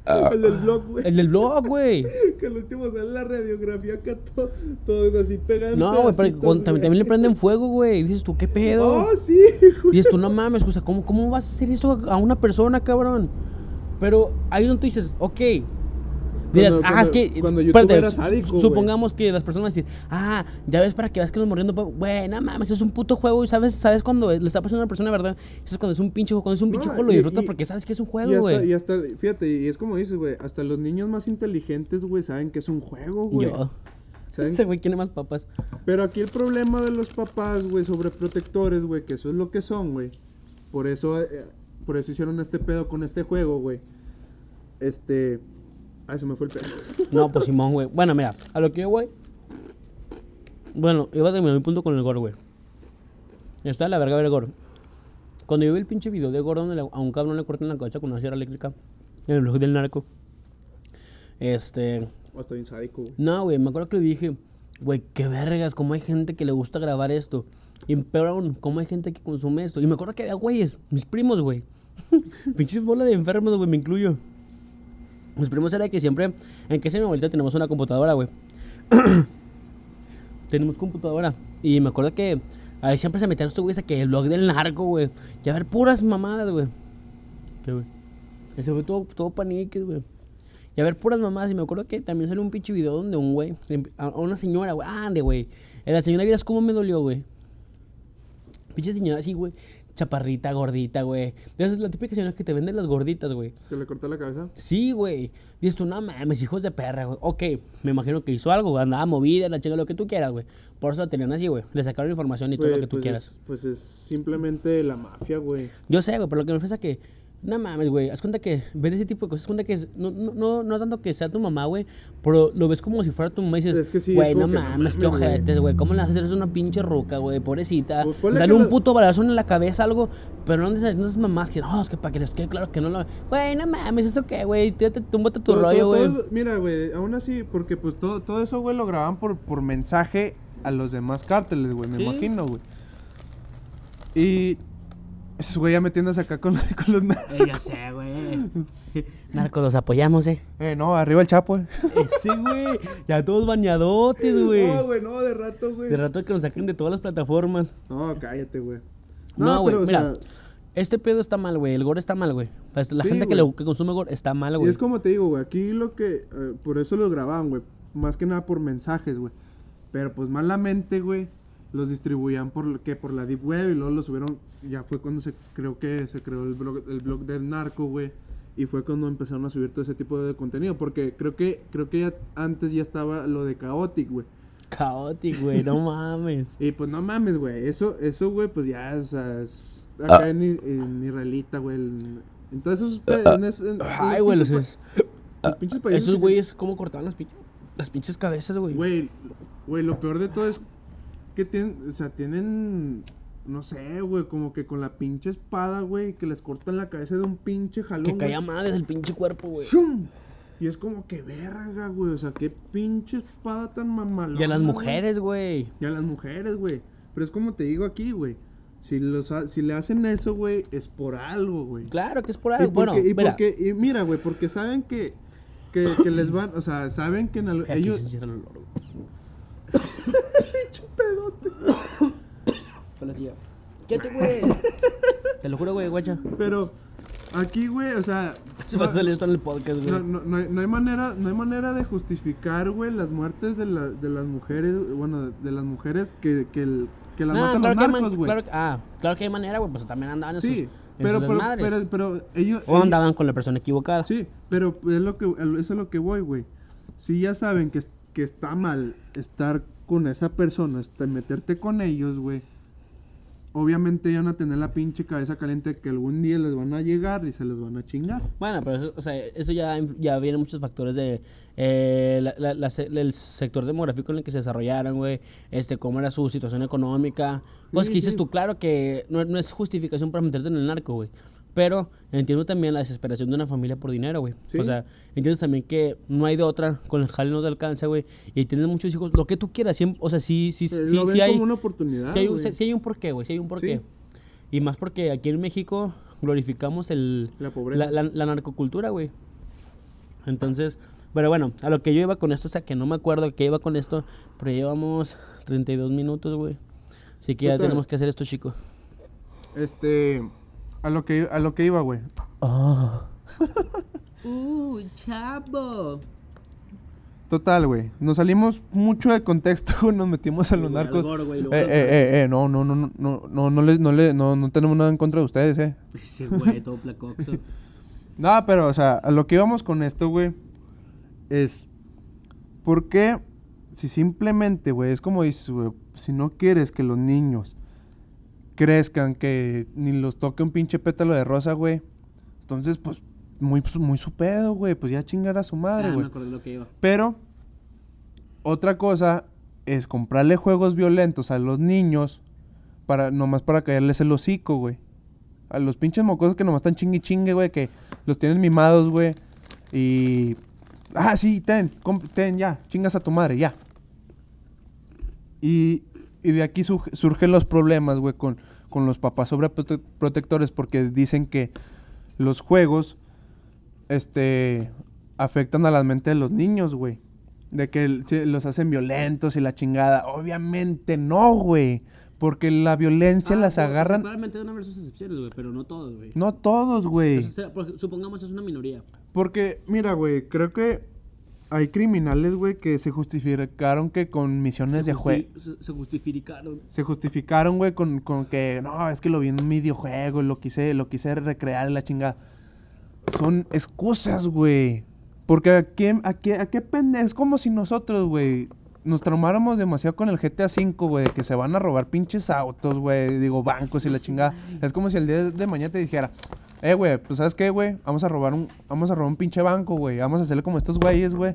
Speaker 1: El del blog, güey.
Speaker 2: El del blog, güey.
Speaker 1: Que al último sale la radiografía acá todo, todo así pegado. en
Speaker 2: No, güey, pero también, le prenden fuego, güey. Y dices tú, ¿qué pedo?
Speaker 1: Oh, sí, güey.
Speaker 2: Y dices tú, no mames, o sea, ¿cómo, ¿cómo vas a hacer esto a una persona, cabrón? Pero ahí donde tú dices, ok. Dirás,
Speaker 1: Cuando-
Speaker 2: ah,
Speaker 1: cuando-
Speaker 2: es que.
Speaker 1: cuando YouTube
Speaker 2: espérate,
Speaker 1: era
Speaker 2: su-
Speaker 1: sádico, güey.
Speaker 2: Supongamos que las personas dicen, ah, ya ves para que veas que los muriendo. Güey, no mames, es un puto juego y sabes, sabes cuando le está pasando a una persona, ¿verdad? Eso es cuando es un pinche juego. Cuando es un pinche
Speaker 1: No,
Speaker 2: juego lo disfrutas porque sabes que es un juego, güey.
Speaker 1: y hasta, fíjate, y es como dices, güey, hasta los niños más inteligentes, güey, saben que es un juego, güey.
Speaker 2: Yo.
Speaker 1: ¿Saben?
Speaker 2: Ese güey tiene más papas.
Speaker 1: Pero aquí el problema de los papás, güey, sobreprotectores, güey, que eso es lo que son, güey. Por eso, eh, por eso hicieron este pedo con este juego, güey. Este... Ah, se me fue el pedo.
Speaker 2: No, pues Simón, güey. Bueno, mira, a lo que yo, güey. Bueno, iba a terminar mi punto con el gore, güey. Está la verga ver el gore. Cuando yo vi el pinche video de gore donde a un cabrón le cortan la cabeza con una sierra eléctrica en el blog del narco. Este.
Speaker 1: Oh, está bien sádico, güey.
Speaker 2: No, güey, me acuerdo que le dije, güey, qué vergas, cómo hay gente que le gusta grabar esto. Y peor aún, cómo hay gente que consume esto. Y me acuerdo que había güeyes, mis primos, güey. Pinches bola de enfermos, güey, me incluyo. Mis primos era que siempre, en que se mi abuelita tenemos una computadora, güey. tenemos computadora. Y me acuerdo que ahí siempre se metían estos güeyes a que el blog del narco, güey. Y a ver puras mamadas, güey. ¿Qué, güey? Ese fue todo, todo paniques, güey. Y a ver puras mamadas. Y me acuerdo que también salió un pinche video donde un güey, a una señora, güey, ande, güey. La señora, ¿vieras cómo me dolió, güey? Pinche señora así, güey. Chaparrita, gordita, güey. Esa es la típica señora que te venden las gorditas, güey.
Speaker 1: ¿Se le cortó la cabeza?
Speaker 2: Sí, güey. Dices tú, no mames, hijos de perra, güey. Ok, me imagino que hizo algo, güey. Andaba movida, la chica, lo que tú quieras, güey. Por eso la tenían así, güey. Le sacaron información y todo lo que tú
Speaker 1: pues
Speaker 2: quieras.
Speaker 1: Es, pues es simplemente la mafia, güey.
Speaker 2: Yo sé, güey, pero lo que me pasa que. No mames, güey. Haz cuenta que ver ese tipo de cosas, haz cuenta que es- no, no, no, no tanto que sea tu mamá, güey, pero lo ves como si fuera tu mamá y dices,
Speaker 1: Es que sí,
Speaker 2: güey, no mames, qué
Speaker 1: güey".
Speaker 2: ojetes, güey. ¿Cómo le vas a hacer eso a una pinche ruca, güey? Pobrecita.
Speaker 1: Pues
Speaker 2: Dale un
Speaker 1: lo-
Speaker 2: puto balazo en la cabeza, algo, pero no esas, no esas mamás que, no, es que para que les quede claro que no lo. Güey, no mames, ¿eso qué, güey? Tírate, túmbate tu
Speaker 1: Todo-
Speaker 2: rollo, güey.
Speaker 1: mira, güey, aún así, porque pues todo, todo eso, güey, lo grababan por, por mensaje a los demás cárteles, güey, me
Speaker 2: Sí.
Speaker 1: imagino, güey. Y esos güey ya metiéndose acá con, con los... na-
Speaker 2: Eh, ya sé, güey. Narcos, los apoyamos, eh.
Speaker 1: Eh, no, arriba el chapo, eh.
Speaker 2: Sí, güey. Ya todos bañadotes, güey.
Speaker 1: No, güey, no, de rato, güey.
Speaker 2: De rato que nos saquen de todas las plataformas.
Speaker 1: No, cállate, güey.
Speaker 2: No, güey,
Speaker 1: pero, o
Speaker 2: mira.
Speaker 1: sea,
Speaker 2: Este pedo está mal, güey. El gore está mal, güey. La
Speaker 1: Sí,
Speaker 2: gente que,
Speaker 1: güey.
Speaker 2: le- que consume gore está mal,
Speaker 1: Y
Speaker 2: güey.
Speaker 1: es como te digo, güey, aquí lo que, eh, por eso lo grababan, güey, más que nada por mensajes, güey. Pero pues malamente, güey, los distribuían por, que por la Deep Web y luego lo subieron, ya fue cuando se creo que se creó el blog, el blog del narco, güey. Y fue cuando empezaron a subir todo ese tipo de contenido, porque creo que, creo que ya antes ya estaba lo de Chaotic, güey.
Speaker 2: Chaotic, güey. No mames.
Speaker 1: Y pues no mames, güey, eso, eso, güey, pues ya, o sea, es acá en, en israelita, güey. en- Entonces esos en es- en-
Speaker 2: Ay,
Speaker 1: los
Speaker 2: güey. Los,
Speaker 1: los pinches
Speaker 2: esos
Speaker 1: se-
Speaker 2: güeyes, ¿cómo cortaban las, pin- las pinches cabezas, güey?
Speaker 1: Güey, güey, lo peor de todo es que tienen, o sea, tienen, no sé, güey, como que con la pinche espada, güey, que les cortan la cabeza de un pinche jalón.
Speaker 2: Que caía madres el pinche cuerpo, güey.
Speaker 1: ¡Shum! Y es como que verga, güey, o sea, qué pinche espada tan mamalona.
Speaker 2: Y a las mujeres, güey.
Speaker 1: Y a las mujeres, güey. Pero es como te digo aquí, güey. Si, los ha- si le hacen eso, güey, es por algo, güey.
Speaker 2: Claro que es por
Speaker 1: Y
Speaker 2: algo. Bueno,
Speaker 1: porque, y,
Speaker 2: mira.
Speaker 1: porque- y mira, güey, porque saben que, que, que les van, o sea, saben que en
Speaker 2: Aquí
Speaker 1: ellos...
Speaker 2: se cierra el olor, güey.
Speaker 1: Pinche pedote.
Speaker 2: Fue la silla. Quédate, güey. Te lo juro, güey, guacha.
Speaker 1: Pero aquí, güey, o sea,
Speaker 2: Se va a salir esto en el podcast, güey.
Speaker 1: no, no, no hay, no hay manera, no hay manera de justificar, güey, las muertes de, la, de las mujeres, bueno, de, de las mujeres que, que, el- que las
Speaker 2: No,
Speaker 1: matan
Speaker 2: claro
Speaker 1: los narcos, güey.
Speaker 2: claro ah, claro que hay manera, güey. Pues también andaban en
Speaker 1: sí, pero, pero, pero, pero ellos,
Speaker 2: O
Speaker 1: ellos-
Speaker 2: andaban con la persona equivocada.
Speaker 1: sí, pero es lo que, eso es lo que voy, güey. Si ya saben que, que está mal estar con esa persona, este, meterte con ellos, güey. Obviamente ya van a tener la pinche cabeza caliente que algún día les van a llegar y se les van a chingar.
Speaker 2: Bueno, pero eso, o sea, eso ya, ya vienen muchos factores de eh, la- la- la el sector demográfico en el que se desarrollaron, güey, este, cómo era su situación económica. Pues
Speaker 1: Sí,
Speaker 2: que dices
Speaker 1: sí.
Speaker 2: tú, claro que no, no es justificación para meterte en el narco, güey. Pero entiendo también la desesperación de una familia por dinero, güey.
Speaker 1: Sí.
Speaker 2: O sea, entiendo también que no hay de otra, con el jale no te alcanza, güey. Y tienes muchos hijos, lo que tú quieras, siempre, o sea, sí, sí, sí,
Speaker 1: lo
Speaker 2: sí
Speaker 1: ven
Speaker 2: hay...
Speaker 1: como una oportunidad.
Speaker 2: Sí hay, sí hay un porqué, güey, sí hay un porqué.
Speaker 1: Sí.
Speaker 2: Y más porque aquí en México glorificamos el,
Speaker 1: La pobreza.
Speaker 2: la, la- la narcocultura, güey. Entonces, pero bueno, a lo que yo iba con esto, o sea, que no me acuerdo a qué iba con esto, pero llevamos 32 minutos, güey. Así que ya tenemos que hacer esto, chico.
Speaker 1: Este, a lo que, a lo que iba, güey.
Speaker 2: Uh, chavo.
Speaker 1: Total, güey. Nos salimos mucho de contexto, güey, nos metimos a los narcos. Eh, eh, eh, eh, no, no, no, no, no, no, no, le- no, no, no tenemos nada en contra de ustedes, eh.
Speaker 2: Ese güey, todo placoxo.
Speaker 1: No, pero, o sea, a lo que íbamos con esto, güey, es, ¿por qué si simplemente, güey, es como dices, güey, si no quieres que los niños crezcan, que ni los toque un pinche pétalo de rosa, güey, entonces, pues, muy, muy su pedo, güey, pues ya chingar a su madre,
Speaker 2: ah,
Speaker 1: güey.
Speaker 2: acordé de lo que iba.
Speaker 1: Pero otra cosa es comprarle juegos violentos a los niños para nomás para caerles el hocico, güey. A los pinches mocosos que nomás están chingue chingue, güey, que los tienen mimados, güey. Y ah, sí, ten, ten ya, chingas a tu madre, ya. Y, y de aquí su- surgen los problemas, güey, con, con los papás sobreprotectores porque dicen que los juegos este afectan a la mente de los niños, güey. De que los hacen violentos y la chingada. Obviamente no, güey. Porque la violencia
Speaker 2: Ah,
Speaker 1: las agarran.
Speaker 2: Claramente van a haber sus excepciones, güey, pero no todos, güey.
Speaker 1: No todos, güey.
Speaker 2: Supongamos es una minoría.
Speaker 1: Porque, mira, güey, creo que hay criminales, güey, que se justificaron que con misiones de
Speaker 2: justi-
Speaker 1: juego.
Speaker 2: Se, se justificaron.
Speaker 1: Se justificaron, güey, con, con que no, es que lo vi en un videojuego, lo quise, lo quise recrear en la chingada. Son excusas, güey. Porque a qué, a qué, a qué pende, es como si nosotros, güey, nos traumáramos demasiado con el GTA V, güey, que se van a robar pinches autos, güey, digo, bancos y la chingada. Es como si el día de mañana te dijera, eh, güey, pues ¿sabes qué, güey? Vamos a robar un, vamos a robar un pinche banco, güey. Vamos a hacerle como estos güeyes, güey.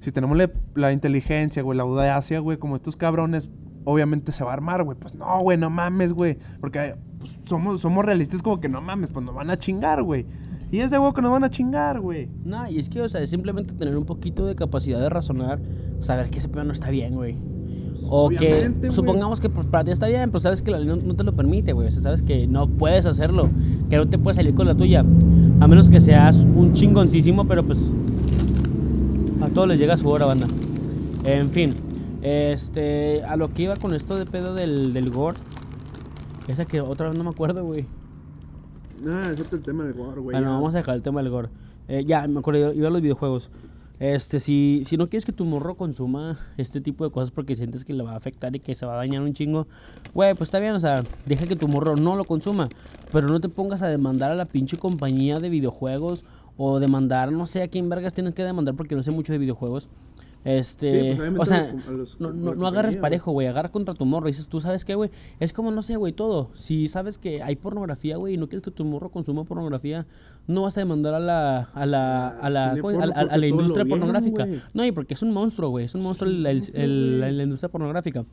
Speaker 1: Si tenemos la, inteligencia, güey, la audacia, güey, como estos cabrones, obviamente se va a armar, güey. Pues no, güey, no mames, güey. Porque pues, somos, somos realistas como que no mames, pues nos van a chingar, güey. Y es de huevo que nos van a chingar, güey.
Speaker 2: No, y es que, o sea, es simplemente tener un poquito de capacidad de razonar, saber que ese pedo no está bien, güey. O que, supongamos que pues, para ti está bien, pero sabes que la ley no, no te lo permite, güey. O sea, sabes que no puedes hacerlo, que no te puedes salir con la tuya. A menos que seas un chingoncísimo, pero pues a todos les llega su hora, banda. En fin, este, a lo que iba con esto de pedo del, del gore, esa que otra vez no me acuerdo, güey.
Speaker 1: Ah, es el tema del gore, güey.
Speaker 2: Bueno,
Speaker 1: ya.
Speaker 2: vamos a dejar el tema del gore. Eh, ya, me acuerdo, iba a los videojuegos. Este, si, si no quieres que tu morro consuma este tipo de cosas porque sientes que le va a afectar y que se va a dañar un chingo, güey, pues está bien, o sea, deja que tu morro no lo consuma, pero no te pongas a demandar a la pinche compañía de videojuegos o demandar, no sé a quién vergas tienes que demandar porque no sé mucho de videojuegos. Este,
Speaker 1: Sí, pues,
Speaker 2: o sea,
Speaker 1: a los- a los-
Speaker 2: no, no, agarres parejo, güey, agarra contra tu morro. Dices, tú sabes qué, güey, es como, no sé, güey, todo. Si sabes que hay pornografía, güey, y no quieres que tu morro consuma pornografía, no vas a demandar a la, a la, a la, a,
Speaker 1: porno
Speaker 2: a- la industria pornográfica. No, y porque es un monstruo, güey, es un monstruo
Speaker 1: un
Speaker 2: el- el- la industria pornográfica.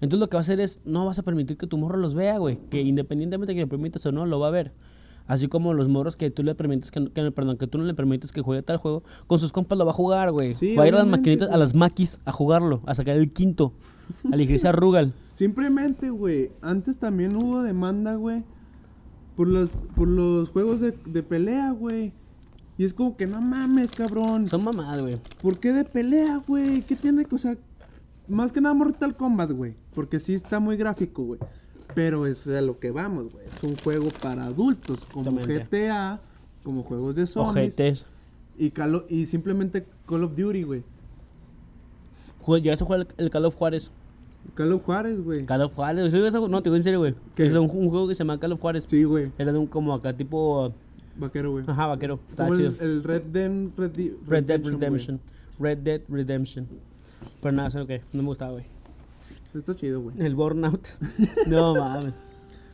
Speaker 2: Entonces lo que va a hacer es, no vas a permitir que tu morro los vea, güey, que independientemente de que le permitas o no, lo va a ver. Así como los morros que tú le permites que, no- que- perdón, que tú no le permites que juegue tal juego, con sus compas lo va a jugar, güey.
Speaker 1: Sí,
Speaker 2: va a ir a las maquinitas, a las maquis a jugarlo, a sacar el quinto, a elegirse a Rugal.
Speaker 1: Simplemente, güey. Antes también hubo demanda, güey. Por los, por los juegos de, de pelea, güey. Y es como que no mames, cabrón.
Speaker 2: Son mamadas, güey.
Speaker 1: ¿Por qué de pelea, güey? ¿Qué tiene que, o sea, más que nada Mortal Kombat, güey? Porque sí está muy gráfico, güey. Pero es a lo que vamos, güey. Es un juego para adultos, como. GTA, como juegos de zombies.
Speaker 2: Ojetes.
Speaker 1: Y, Call o- y simplemente Call of Duty, güey.
Speaker 2: Llegaste a jugar el, el Call of Juárez.
Speaker 1: Call of Juárez, güey.
Speaker 2: Call of Juárez. No, te digo en serio, güey. Es un, un juego que se llama Call of Juárez.
Speaker 1: Sí, güey.
Speaker 2: Era de un como acá tipo...
Speaker 1: Vaquero, güey.
Speaker 2: Ajá, vaquero.
Speaker 1: Como
Speaker 2: chido.
Speaker 1: el, el Red, Red
Speaker 2: Dead. Redemption. Red Dead Redemption. Pero nada, eso que no me gustaba, güey.
Speaker 1: Está chido, güey.
Speaker 2: El Burnout. no mames.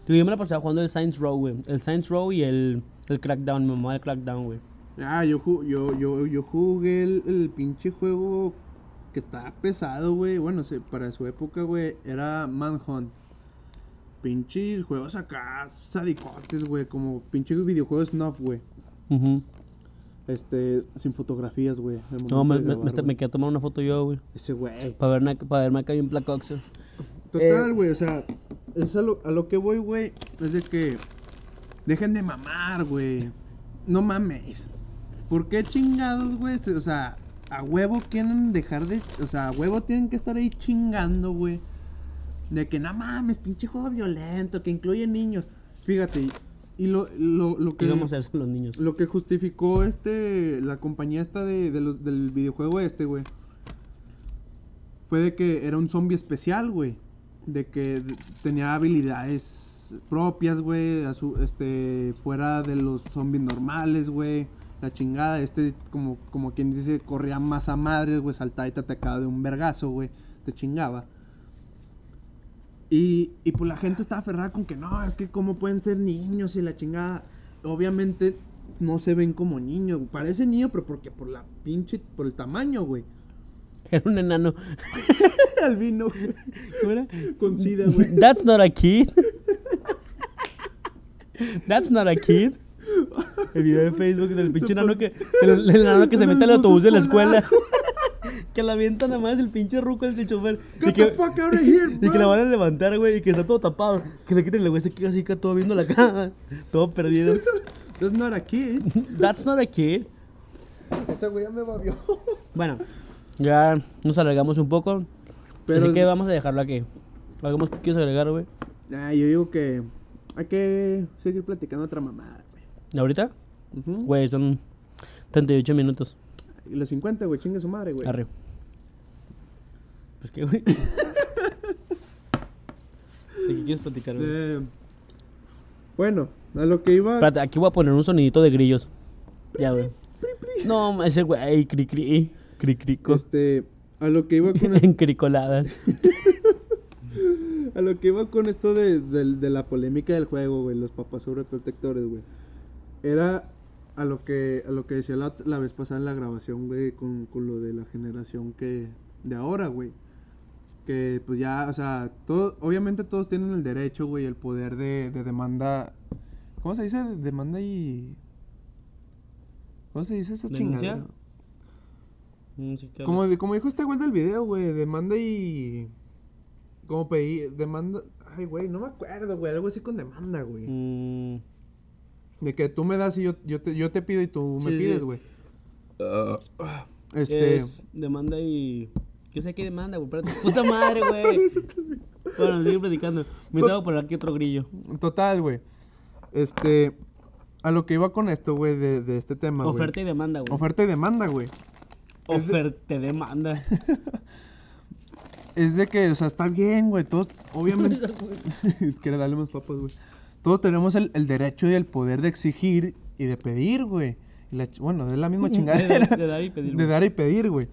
Speaker 2: Yo me la pasaba jugando el Saints Row, güey. El Saints Row y el, el Crackdown. Me mamaba el Crackdown, güey.
Speaker 1: Ah, yo, yo, yo, yo jugué el, el pinche juego que estaba pesado, güey. Bueno, se- para su época, güey, era Manhunt. Pinches juegos acá, sadicotes, güey. Como pinche videojuegos snuff, güey.
Speaker 2: Ujú.
Speaker 1: Este, sin fotografías, güey.
Speaker 2: No, me, me,
Speaker 1: grabar,
Speaker 2: me, quedé a tomar una foto yo, güey.
Speaker 1: Ese güey.
Speaker 2: Para verme, para verme acá bien Black.
Speaker 1: Total, güey, o sea, es a lo, a lo que voy, güey, es de que dejen de mamar, güey. No mames. ¿Por qué chingados, güey? O sea, a huevo quieren dejar de, o sea, a huevo tienen que estar ahí chingando, güey. De que no mames, pinche juego violento, que incluye niños. Fíjate, y- lo, lo, lo que
Speaker 2: ¿Qué vamos a hacer con los niños?
Speaker 1: lo que justificó este la compañía esta de, de los- del videojuego este, güey. Fue de que era un zombie especial, güey. De que tenía habilidades propias, güey, a su este fuera de los zombies normales, güey. La chingada, este como como quien dice corría más a madres, güey, saltaba y te atacaba de un vergazo, güey. Te chingaba. Y, y pues la gente estaba aferrada con que no, es que cómo pueden ser niños y la chingada. Obviamente no se ven como niños. Parece niño, pero porque por la pinche, por el tamaño, güey.
Speaker 2: Era un enano.
Speaker 1: Albino, güey.
Speaker 2: ¿Cómo era?
Speaker 1: Con sida, güey.
Speaker 2: That's not a kid. That's not a kid. El video de Facebook del pinche enano que, el, el enano que se mete al autobús de la escuela. que la avienta nada más el pinche ruco el chofer.
Speaker 1: Get
Speaker 2: y que,
Speaker 1: the fuck out of here,
Speaker 2: y que la van a levantar, güey, y que está todo tapado. Que le quiten el güey, se queda así, que todo viendo la cara. Todo perdido.
Speaker 1: That's not a kid.
Speaker 2: That's not a kid.
Speaker 1: Ese güey ya me babió.
Speaker 2: Bueno, ya nos alargamos un poco.
Speaker 1: Pero-
Speaker 2: Así que vamos a dejarlo aquí. ¿Algo más que quieres agregar, güey?
Speaker 1: Ah, yo digo que hay que seguir platicando otra mamada, güey.
Speaker 2: ¿Ahorita? Güey, son 38 minutos.
Speaker 1: Y los 50, güey, chingue su madre, güey.
Speaker 2: Arre. Pues qué, güey. ¿De qué quieres platicar, güey?
Speaker 1: Eh, bueno, a lo que iba.
Speaker 2: Espérate, aquí voy a poner un sonidito de grillos. Ya, güey. No, ese güey, cri cri. Cri crico.
Speaker 1: Este, a lo que iba con
Speaker 2: En cricoladas.
Speaker 1: A lo que iba con esto de, de- de la polémica del juego, güey, los papás sobreprotectores, güey. Era a lo que a lo que decía la, la vez pasada en la grabación, güey, con, con lo de la generación que de ahora, güey. Que pues ya, o sea, todo, obviamente todos tienen el derecho, güey, el poder de, de demanda. ¿Cómo se dice? Demanda y. ¿Cómo se dice esa
Speaker 2: claro.
Speaker 1: Como, como dijo este güey del video, güey, demanda y. Como pedí, demanda. Ay, güey, no me acuerdo, güey, algo así con demanda, güey.
Speaker 2: Mm,
Speaker 1: De que tú me das y yo, yo, te, yo te pido y tú me
Speaker 2: Sí,
Speaker 1: pides, güey. Este.
Speaker 2: Es demanda y. ¿Qué sé qué demanda, güey? Puta madre, güey. bueno, sigue platicando. Me tengo que poner aquí otro grillo.
Speaker 1: Total, güey. Este. a lo que iba con esto, güey, de, de este tema, güey.
Speaker 2: Oferta y demanda, güey.
Speaker 1: Oferta y demanda, güey.
Speaker 2: Oferta y demanda.
Speaker 1: Es de que, o sea, está bien, güey. Todos, obviamente. Quiere darle más papas, güey. Todos tenemos el, el derecho y el poder de exigir y de pedir, güey. La bueno, es la misma
Speaker 2: De
Speaker 1: chingadera.
Speaker 2: de dar y pedir,
Speaker 1: De
Speaker 2: güey.
Speaker 1: dar y pedir, güey.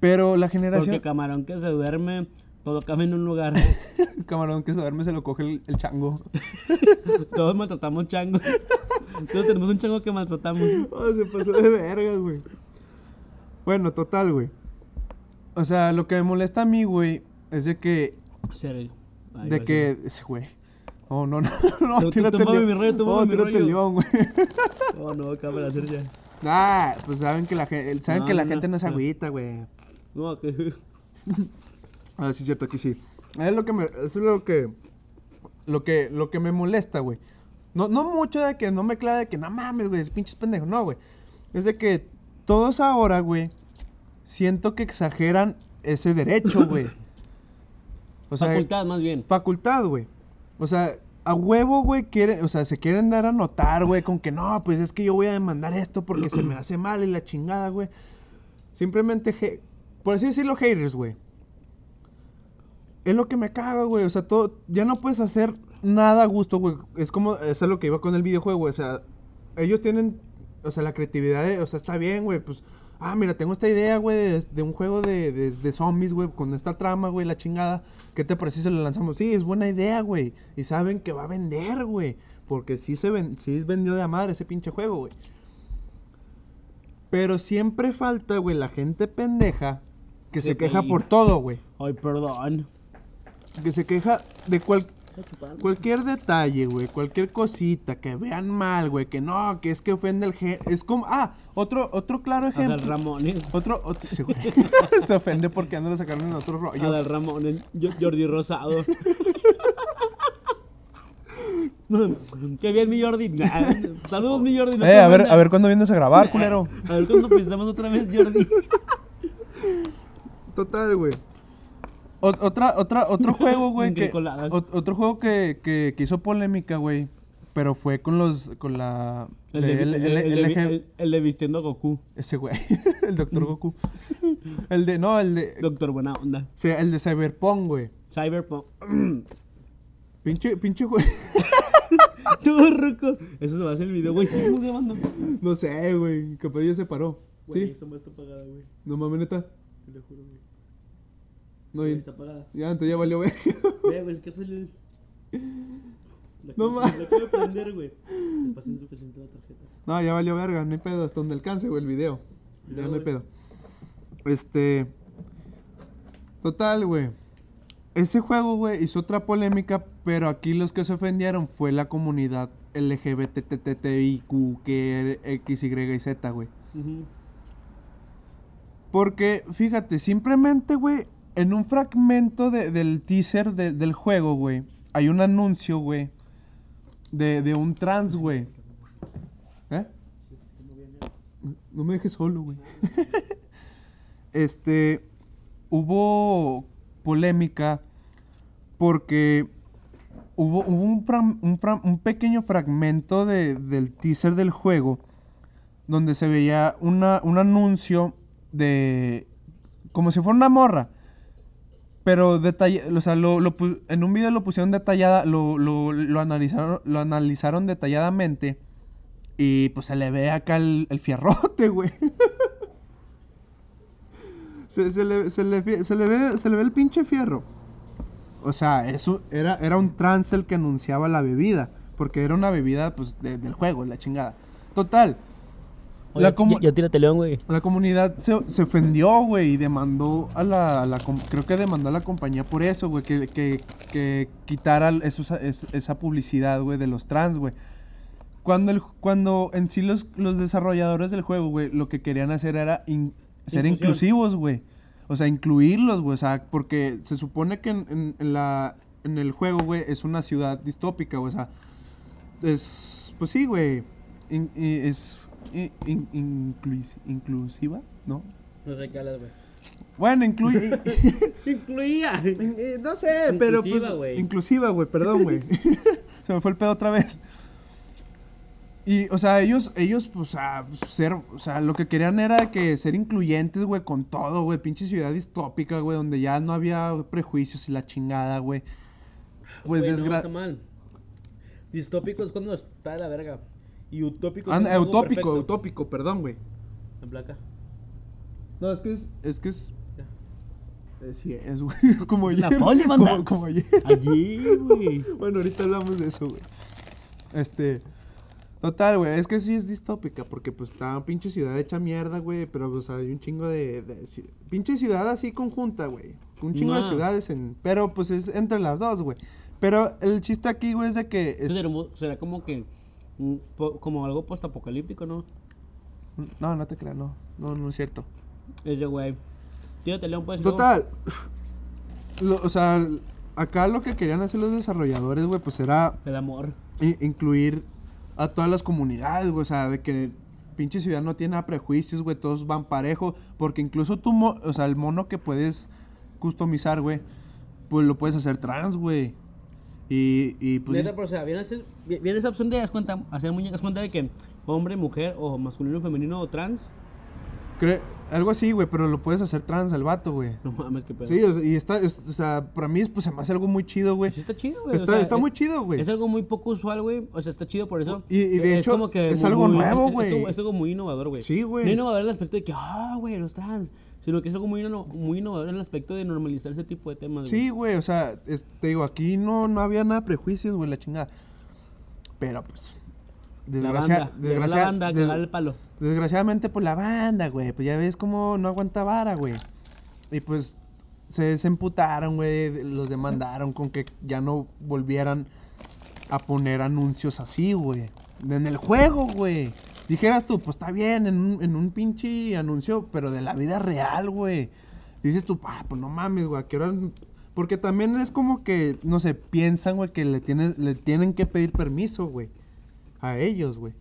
Speaker 1: Pero la generación.
Speaker 2: Porque camarón que se duerme, todo cabe en un lugar.
Speaker 1: Camarón que se duerme se lo coge el, el chango.
Speaker 2: Todos maltratamos changos. Todos tenemos un chango que maltratamos.
Speaker 1: Oh, se pasó de verga, güey. Bueno, total, güey. O sea, lo que me molesta a mí, güey, es de que.
Speaker 2: Serio.
Speaker 1: De que. Güey. No, no, no. No,
Speaker 2: tú-
Speaker 1: tírate el
Speaker 2: mi
Speaker 1: león.
Speaker 2: rollo,
Speaker 1: No,
Speaker 2: mi
Speaker 1: tírate el león, güey.
Speaker 2: Oh, no, acaba de hacer ya.
Speaker 1: Ah, pues saben que la gente, saben
Speaker 2: No,
Speaker 1: que la
Speaker 2: no,
Speaker 1: gente no
Speaker 2: no.
Speaker 1: agüita, güey.
Speaker 2: No, que.
Speaker 1: Ah, sí, cierto, aquí sí. Es lo que me, es lo que, lo que, lo que me molesta, güey. No, no mucho de que no me clave de que no mames, güey, es pinches pendejo, no, güey. Es de que todos ahora, güey, siento que exageran ese derecho, güey. O sea,
Speaker 2: Facultad, más bien.
Speaker 1: facultad, güey. O sea, a huevo, güey, quiere, o sea, se quieren dar a notar, güey, con que no, pues es que yo voy a demandar esto porque se me hace mal y la chingada, güey. Simplemente, por así decirlo, haters, güey. Es lo que me caga, güey. O sea, todo, ya no puedes hacer nada a gusto, güey. Es como, eso es lo que iba con el videojuego, güey. O sea, ellos tienen, o sea, la creatividad, de- o sea, está bien, güey, pues, ah, mira, tengo esta idea, güey, de, de un juego de, de, de zombies, güey, con esta trama, güey, la chingada. ¿Qué te parece si se lo lanzamos? Sí, es buena idea, güey. Y saben que va a vender, güey. Porque sí se ven, sí vendió de a madre ese pinche juego, güey. Pero siempre falta, güey, la gente pendeja que se
Speaker 2: Que
Speaker 1: queja por todo, güey.
Speaker 2: Ay, perdón.
Speaker 1: Que se queja de cual. Cualquier detalle, güey. Cualquier cosita que vean mal, güey. Que no, que es que ofende el gen. Es como. Ah, otro, otro claro
Speaker 2: Adal
Speaker 1: ejemplo.
Speaker 2: Ramones.
Speaker 1: Otro. otro sí, se ofende porque ando lo sacaron en otro rollo.
Speaker 2: Adal Ramones. Jordi Rosado. Qué bien, mi Jordi. Nah, Saludos, mi Jordi. no
Speaker 1: Eh, a ver, a ver cuándo vienes a grabar, culero.
Speaker 2: A ver cuándo pensamos otra vez, Jordi.
Speaker 1: Total, güey. Otra, otra, otro juego, güey, que, otro juego que, que, que hizo polémica, güey, pero fue con los, con la,
Speaker 2: El de, el el el- el de vistiendo a Goku.
Speaker 1: ese güey, el Doctor Goku, el de, no, el de,
Speaker 2: Doctor Buena Onda.
Speaker 1: sí, el de Cyberpunk, güey,
Speaker 2: Cyberpunk.
Speaker 1: pinche, pinche güey,
Speaker 2: Todo ruco. Eso se va a hacer el video, güey. Grabando.
Speaker 1: no sé, güey, capaz ya se paró,
Speaker 2: Güey,
Speaker 1: sí,
Speaker 2: está apagada, güey.
Speaker 1: no mames, neta,
Speaker 2: Te lo juro, güey.
Speaker 1: No,
Speaker 2: está apagada.
Speaker 1: ya, entonces ya valió, güey,
Speaker 2: Ve, güey, salió. La
Speaker 1: No.
Speaker 2: La quiero prender, güey. Les pasé insuficiente la tarjeta.
Speaker 1: no, ya valió verga, no hay pedo, hasta donde alcance, güey, el video, ya no hay pedo, este, total, güey, Ese juego, güey, hizo otra polémica, pero aquí los que se ofendieron fue la comunidad LGBTTIQ, que X, Y y Z, güey. Porque, fíjate, simplemente, güey, en un fragmento de- del teaser de- del juego, güey, hay un anuncio, güey, de, un trans, güey. ¿Eh? No me dejes solo, güey. este, hubo polémica porque hubo, un, un pequeño fragmento de- del teaser del juego donde se veía una, un anuncio de... como si fuera una morra. Pero detalla, o sea, lo, lo en un video lo pusieron detallada, lo, lo, lo analizaron, lo analizaron detalladamente. Y pues se le ve acá el, el fierrote, güey. se, se le, se, le, se le ve, se le ve el pinche fierro. O sea, eso era, era un trans el que anunciaba la bebida. Porque era una bebida, pues, de- del juego, la chingada. Total.
Speaker 2: Oye, ya, ya tírate león, güey.
Speaker 1: la comunidad se, se ofendió, güey, y demandó a la, la Creo que demandó a la compañía por eso, güey, que, que, que quitara esos- es- esa publicidad, güey, de los trans, güey. Cuando, el, cuando en sí los, los desarrolladores del juego, güey, lo que querían hacer era in- ser
Speaker 2: Inclusión.
Speaker 1: inclusivos, güey. O sea, incluirlos, güey. O sea, porque se supone que en, en- en la, en el juego, güey, es una ciudad distópica, güey. O sea, es. Pues sí, güey. es i- in- inclus- inclusiva, ¿no?
Speaker 2: No sé qué hablas, güey.
Speaker 1: Bueno, incluye.
Speaker 2: Incluía.
Speaker 1: Eh, no sé, pero pues.
Speaker 2: Inclusiva, güey.
Speaker 1: Inclusiva, güey, perdón, güey. Se me fue el pedo otra vez. Y, o sea, ellos, ellos, pues, a ser, o sea, lo que querían era que ser incluyentes, güey, con todo, güey. Pinche ciudad distópica, güey, donde ya no había prejuicios y la chingada, güey. Pues es
Speaker 2: no. Distópico es cuando está de la verga. Y utópico es algo
Speaker 1: utópico,
Speaker 2: perfecto.
Speaker 1: utópico, perdón, güey.
Speaker 2: La placa.
Speaker 1: No, es que es, es que es, eh, sí es, güey, como
Speaker 2: La
Speaker 1: ayer.
Speaker 2: poli, banda.
Speaker 1: como, como ayer.
Speaker 2: Allí, güey.
Speaker 1: Bueno, ahorita hablamos de eso, güey. Este. Total, güey, es que sí es distópica, porque pues está pinche ciudad hecha mierda, güey, pero pues hay un chingo de... pinche ciudad así conjunta, güey. Un chingo de ciudades en... Pero pues es entre las dos, güey. Pero el chiste aquí, güey, es de que... es-
Speaker 2: será como que. Como algo postapocalíptico, ¿no?
Speaker 1: No, no te creas, no. No, no es cierto.
Speaker 2: Ese güey. Tírate león, pues. luego.
Speaker 1: Total. Lo- o sea, acá lo que querían hacer los desarrolladores, güey, pues era
Speaker 2: El amor.
Speaker 1: incluir a todas las comunidades, güey, o sea, de que pinche ciudad no tiene prejuicios, güey, todos van parejo, porque incluso tú, mo- o sea, el mono que puedes customizar, güey, pues lo puedes hacer trans, güey. Y, y pues...
Speaker 2: Neta,
Speaker 1: es-
Speaker 2: pero, o sea, viene, ese- vi- viene esa opción de das cuenta, hacer muñecas cuenta de que hombre, mujer, o masculino, femenino, o trans.
Speaker 1: algo así, güey, pero lo puedes hacer trans al vato, güey.
Speaker 2: No mames, qué pedo.
Speaker 1: Sí, o sea, y está, es- o sea, para mí, pues se me hace algo muy chido, güey.
Speaker 2: Sí está chido, güey. o
Speaker 1: Está,
Speaker 2: sea,
Speaker 1: está
Speaker 2: es-
Speaker 1: muy chido, güey.
Speaker 2: Es algo muy poco usual, güey. O sea, está chido por eso.
Speaker 1: Y- y de
Speaker 2: Es
Speaker 1: hecho,
Speaker 2: como que
Speaker 1: es
Speaker 2: muy-
Speaker 1: algo
Speaker 2: muy-
Speaker 1: nuevo,
Speaker 2: es- es
Speaker 1: güey.
Speaker 2: Es, algo muy innovador, güey.
Speaker 1: Sí, güey.
Speaker 2: No innovador el aspecto de que, ah, güey, los trans. Sino que es algo muy, inno- muy innovador en el aspecto de normalizar ese tipo de temas.
Speaker 1: Sí, güey, o sea, es- te digo, aquí no, no había nada de prejuicios, güey, la chingada. Pero pues,
Speaker 2: La
Speaker 1: desgracia-
Speaker 2: banda. llegó
Speaker 1: desgracia-
Speaker 2: la banda
Speaker 1: des-
Speaker 2: el palo.
Speaker 1: desgraciadamente por la banda, güey, pues ya ves cómo no aguanta vara, güey. Y pues se, se emputaron, güey, los demandaron con que ya no volvieran a poner anuncios así, güey. En el juego, güey. Dijeras tú, pues está bien, en un, en un pinche anuncio, pero de la vida real, güey. Dices tú, ah, pues no mames, güey, ¿a qué hora? Porque también es como que, no sé, piensan, güey, que le, tienen le tienen que pedir permiso, güey. A ellos, güey.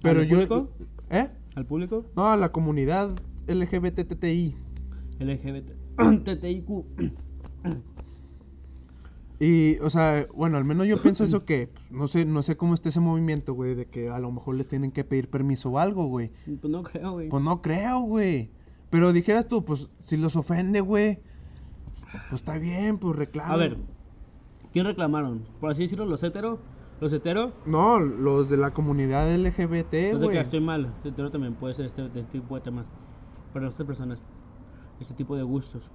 Speaker 1: Pero
Speaker 2: ¿Al
Speaker 1: yo...
Speaker 2: público?
Speaker 1: ¿Eh?
Speaker 2: Al público,
Speaker 1: No, a la comunidad LGBTTI.
Speaker 2: LGBT.
Speaker 1: Y, o sea, bueno, al menos yo pienso eso que, pues, no sé, no sé cómo está ese movimiento, güey, de que a lo mejor les tienen que pedir permiso o algo, güey.
Speaker 2: Pues no creo, güey.
Speaker 1: Pues no creo, güey. Pero dijeras tú, pues, si los ofende, güey, pues está bien, pues reclama.
Speaker 2: A ver, ¿quién reclamaron? Por así decirlo, los hetero. Los hetero.
Speaker 1: No, los de la comunidad LGBT, güey.
Speaker 2: que estoy mal. Hetero también puede ser este, este tipo de temas. Para estas personas. Este tipo de gustos.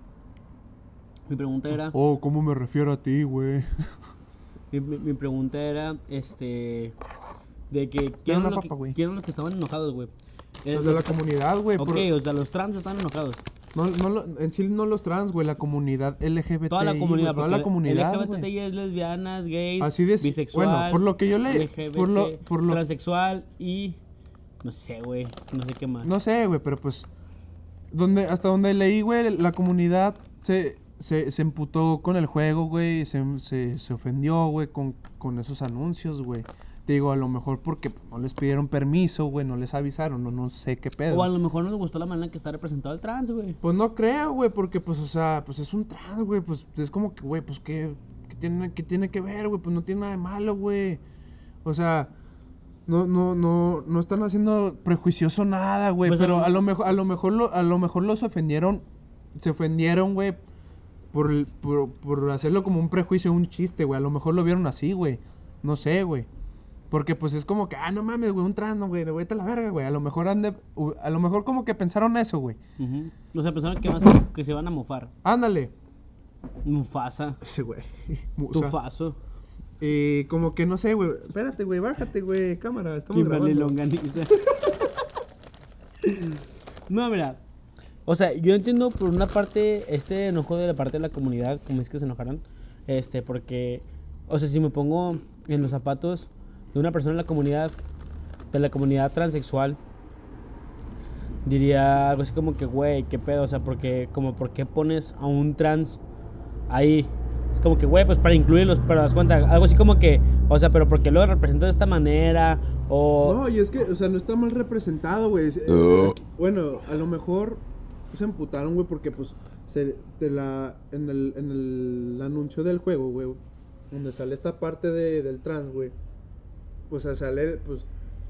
Speaker 2: Mi pregunta era.
Speaker 1: Oh, ¿cómo me refiero a ti, güey?
Speaker 2: Mi, mi- mi pregunta era, este, de que ¿quién eran los, que, estaban enojados, güey? Eh,
Speaker 1: Los de la comunidad, güey.
Speaker 2: Ok,
Speaker 1: por-
Speaker 2: o sea, los trans están enojados.
Speaker 1: No, no, lo- en sí no los trans, güey, la comunidad LGBT.
Speaker 2: Toda la comunidad,
Speaker 1: toda
Speaker 2: porque
Speaker 1: la comunidad,
Speaker 2: LGBTI es lesbianas, gays,
Speaker 1: Así de-
Speaker 2: bisexual,
Speaker 1: bueno, por lo que yo le-
Speaker 2: LGBT,
Speaker 1: por lo- por lo-
Speaker 2: transexual y no sé, güey, no sé qué más.
Speaker 1: No sé, güey, pero pues. Donde, hasta donde leí, güey, la comunidad se, se, se emputó con el juego, güey. Se, se, se ofendió, güey, con, con esos anuncios, güey. Te digo, a lo mejor porque pues, no les pidieron permiso, güey, no les avisaron, no, no sé qué pedo.
Speaker 2: o a lo mejor no les gustó la manera en que está representado el trans, güey.
Speaker 1: Pues no creo, güey, porque pues, o sea, pues es un trans, güey, pues es como que, güey, pues ¿qué, qué tiene, qué tiene que ver, güey? Pues no tiene nada de malo, güey. O sea, no, no, no, no están haciendo prejuicioso nada, güey,
Speaker 2: Pues,
Speaker 1: pero a lo mejor, a lo mejor, lo, a lo mejor los ofendieron, se ofendieron, güey, por, el- por, por hacerlo como un prejuicio, un chiste, güey, a lo mejor lo vieron así, güey, no sé, güey. Porque pues es como que, ah, no mames, güey, un trans, güey, vete a la verga, güey. A lo mejor han de- u- a lo mejor como que pensaron eso, güey.
Speaker 2: O sea, pensaron que, van a- que se van a mofar.
Speaker 1: Ándale.
Speaker 2: Mufasa,
Speaker 1: Ese güey. Musa.
Speaker 2: tufazo,
Speaker 1: Y como que no sé, güey. Espérate, güey, bájate, güey. Cámara, estamos
Speaker 2: Kimberly
Speaker 1: grabando.
Speaker 2: Longaniza. no, mira. O sea, yo entiendo por una parte este enojo de la parte de la comunidad, como es que se enojaron. Este, porque, o sea, si me pongo en los zapatos de una persona en la comunidad, de la comunidad transexual, diría algo así como que, güey, qué pedo, o sea, porque, como, ¿por qué pones a un trans ahí? Es como que, güey, pues para incluirlos, pero das cuenta, algo así como que, o sea, pero porque lo representa de esta manera, o...
Speaker 1: No, y es que, o sea, no está mal representado, güey. Bueno, a lo mejor se emputaron, güey, porque pues se, la, en, el, en el anuncio del juego, güey, donde sale esta parte de, del trans, güey. O sea, sale, pues,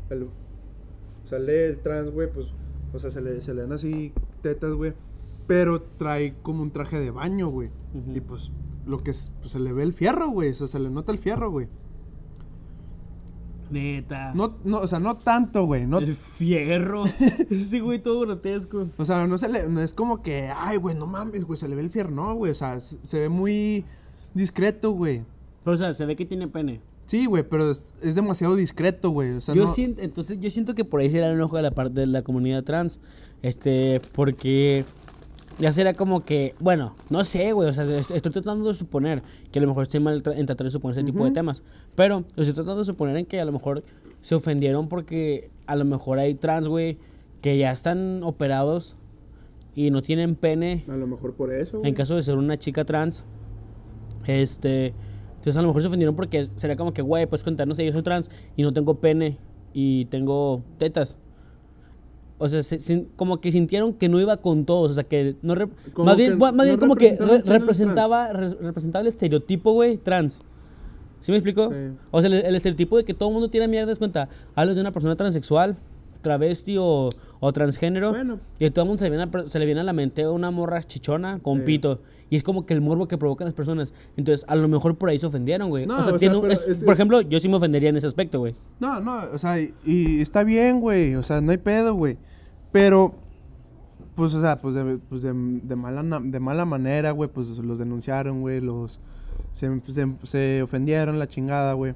Speaker 1: el- sale el trans, güey, pues, o sea, se le, se le dan así tetas, güey, pero trae como un traje de baño, güey. Y pues, lo que es, pues, se le ve el fierro, güey, o sea, se le nota el fierro, güey.
Speaker 2: Neta.
Speaker 1: No, no, o sea, no tanto, güey, no,
Speaker 2: El fierro. Ese güey todo grotesco.
Speaker 1: o sea, no se le, no es como que, ay, güey, no mames, güey, se le ve el fierro, no, güey, o sea, se, se ve muy discreto, güey.
Speaker 2: Pero, o sea, se ve que tiene pene.
Speaker 1: Sí, güey, pero es, es demasiado discreto, güey, o sea,
Speaker 2: yo
Speaker 1: no-
Speaker 2: siento, entonces yo siento que por ahí será el enojo de la parte de la comunidad trans. Este, porque ya será como que, bueno, no sé, güey, o sea, est- estoy tratando de suponer que a lo mejor estoy mal en tratar de suponer ese tipo de temas, pero estoy tratando de suponer en que a lo mejor se ofendieron porque a lo mejor hay trans, güey, que ya están operados y no tienen pene.
Speaker 1: A lo mejor por eso,
Speaker 2: en caso de ser una chica trans, este, entonces a lo mejor se ofendieron porque sería como que, güey, pues contar, no sé, yo soy trans y no tengo pene y tengo tetas. O sea, se- como que sintieron que no iba con todos, o sea, que no... rep- más bien,
Speaker 1: que
Speaker 2: más
Speaker 1: no
Speaker 2: bien como que
Speaker 1: representaba
Speaker 2: re- representaba, re- representaba el estereotipo, güey, trans. ¿Sí me explico?
Speaker 1: Sí.
Speaker 2: O sea, el, el estereotipo de que todo el mundo tiene mierda, es cuenta, hablas de una persona transexual, travesti o, o transgénero,
Speaker 1: Bueno.
Speaker 2: y todo el mundo se le, viene a, se le viene a la mente una morra chichona con
Speaker 1: Sí.
Speaker 2: pito. Y es como que el morbo que provocan las personas. Entonces, a lo mejor por ahí se ofendieron, güey.
Speaker 1: No,
Speaker 2: o sea,
Speaker 1: o
Speaker 2: tiene
Speaker 1: sea,
Speaker 2: un-
Speaker 1: pero
Speaker 2: es-
Speaker 1: es-
Speaker 2: por ejemplo, yo sí me ofendería en ese aspecto, güey.
Speaker 1: No, no, o sea, y, y está bien, güey, o sea, no hay pedo, güey. Pero, pues, o sea, pues de, pues de, de mala, de mala manera, güey, pues los denunciaron, güey, los... Se, se, se ofendieron, la chingada, güey.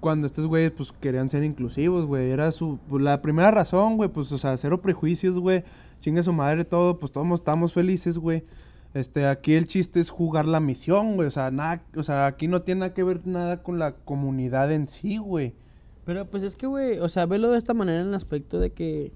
Speaker 1: Cuando estos güeyes, pues, querían ser inclusivos, güey, era su... pues, la primera razón, güey, pues, o sea, cero prejuicios, güey, chingue su madre todo, pues, todos estamos felices, güey. Este, aquí el chiste es jugar la misión, güey, o sea, nada, o sea, aquí no tiene nada que ver nada con la comunidad en sí, güey.
Speaker 2: Pero pues es que, güey, o sea, velo de esta manera en el aspecto de que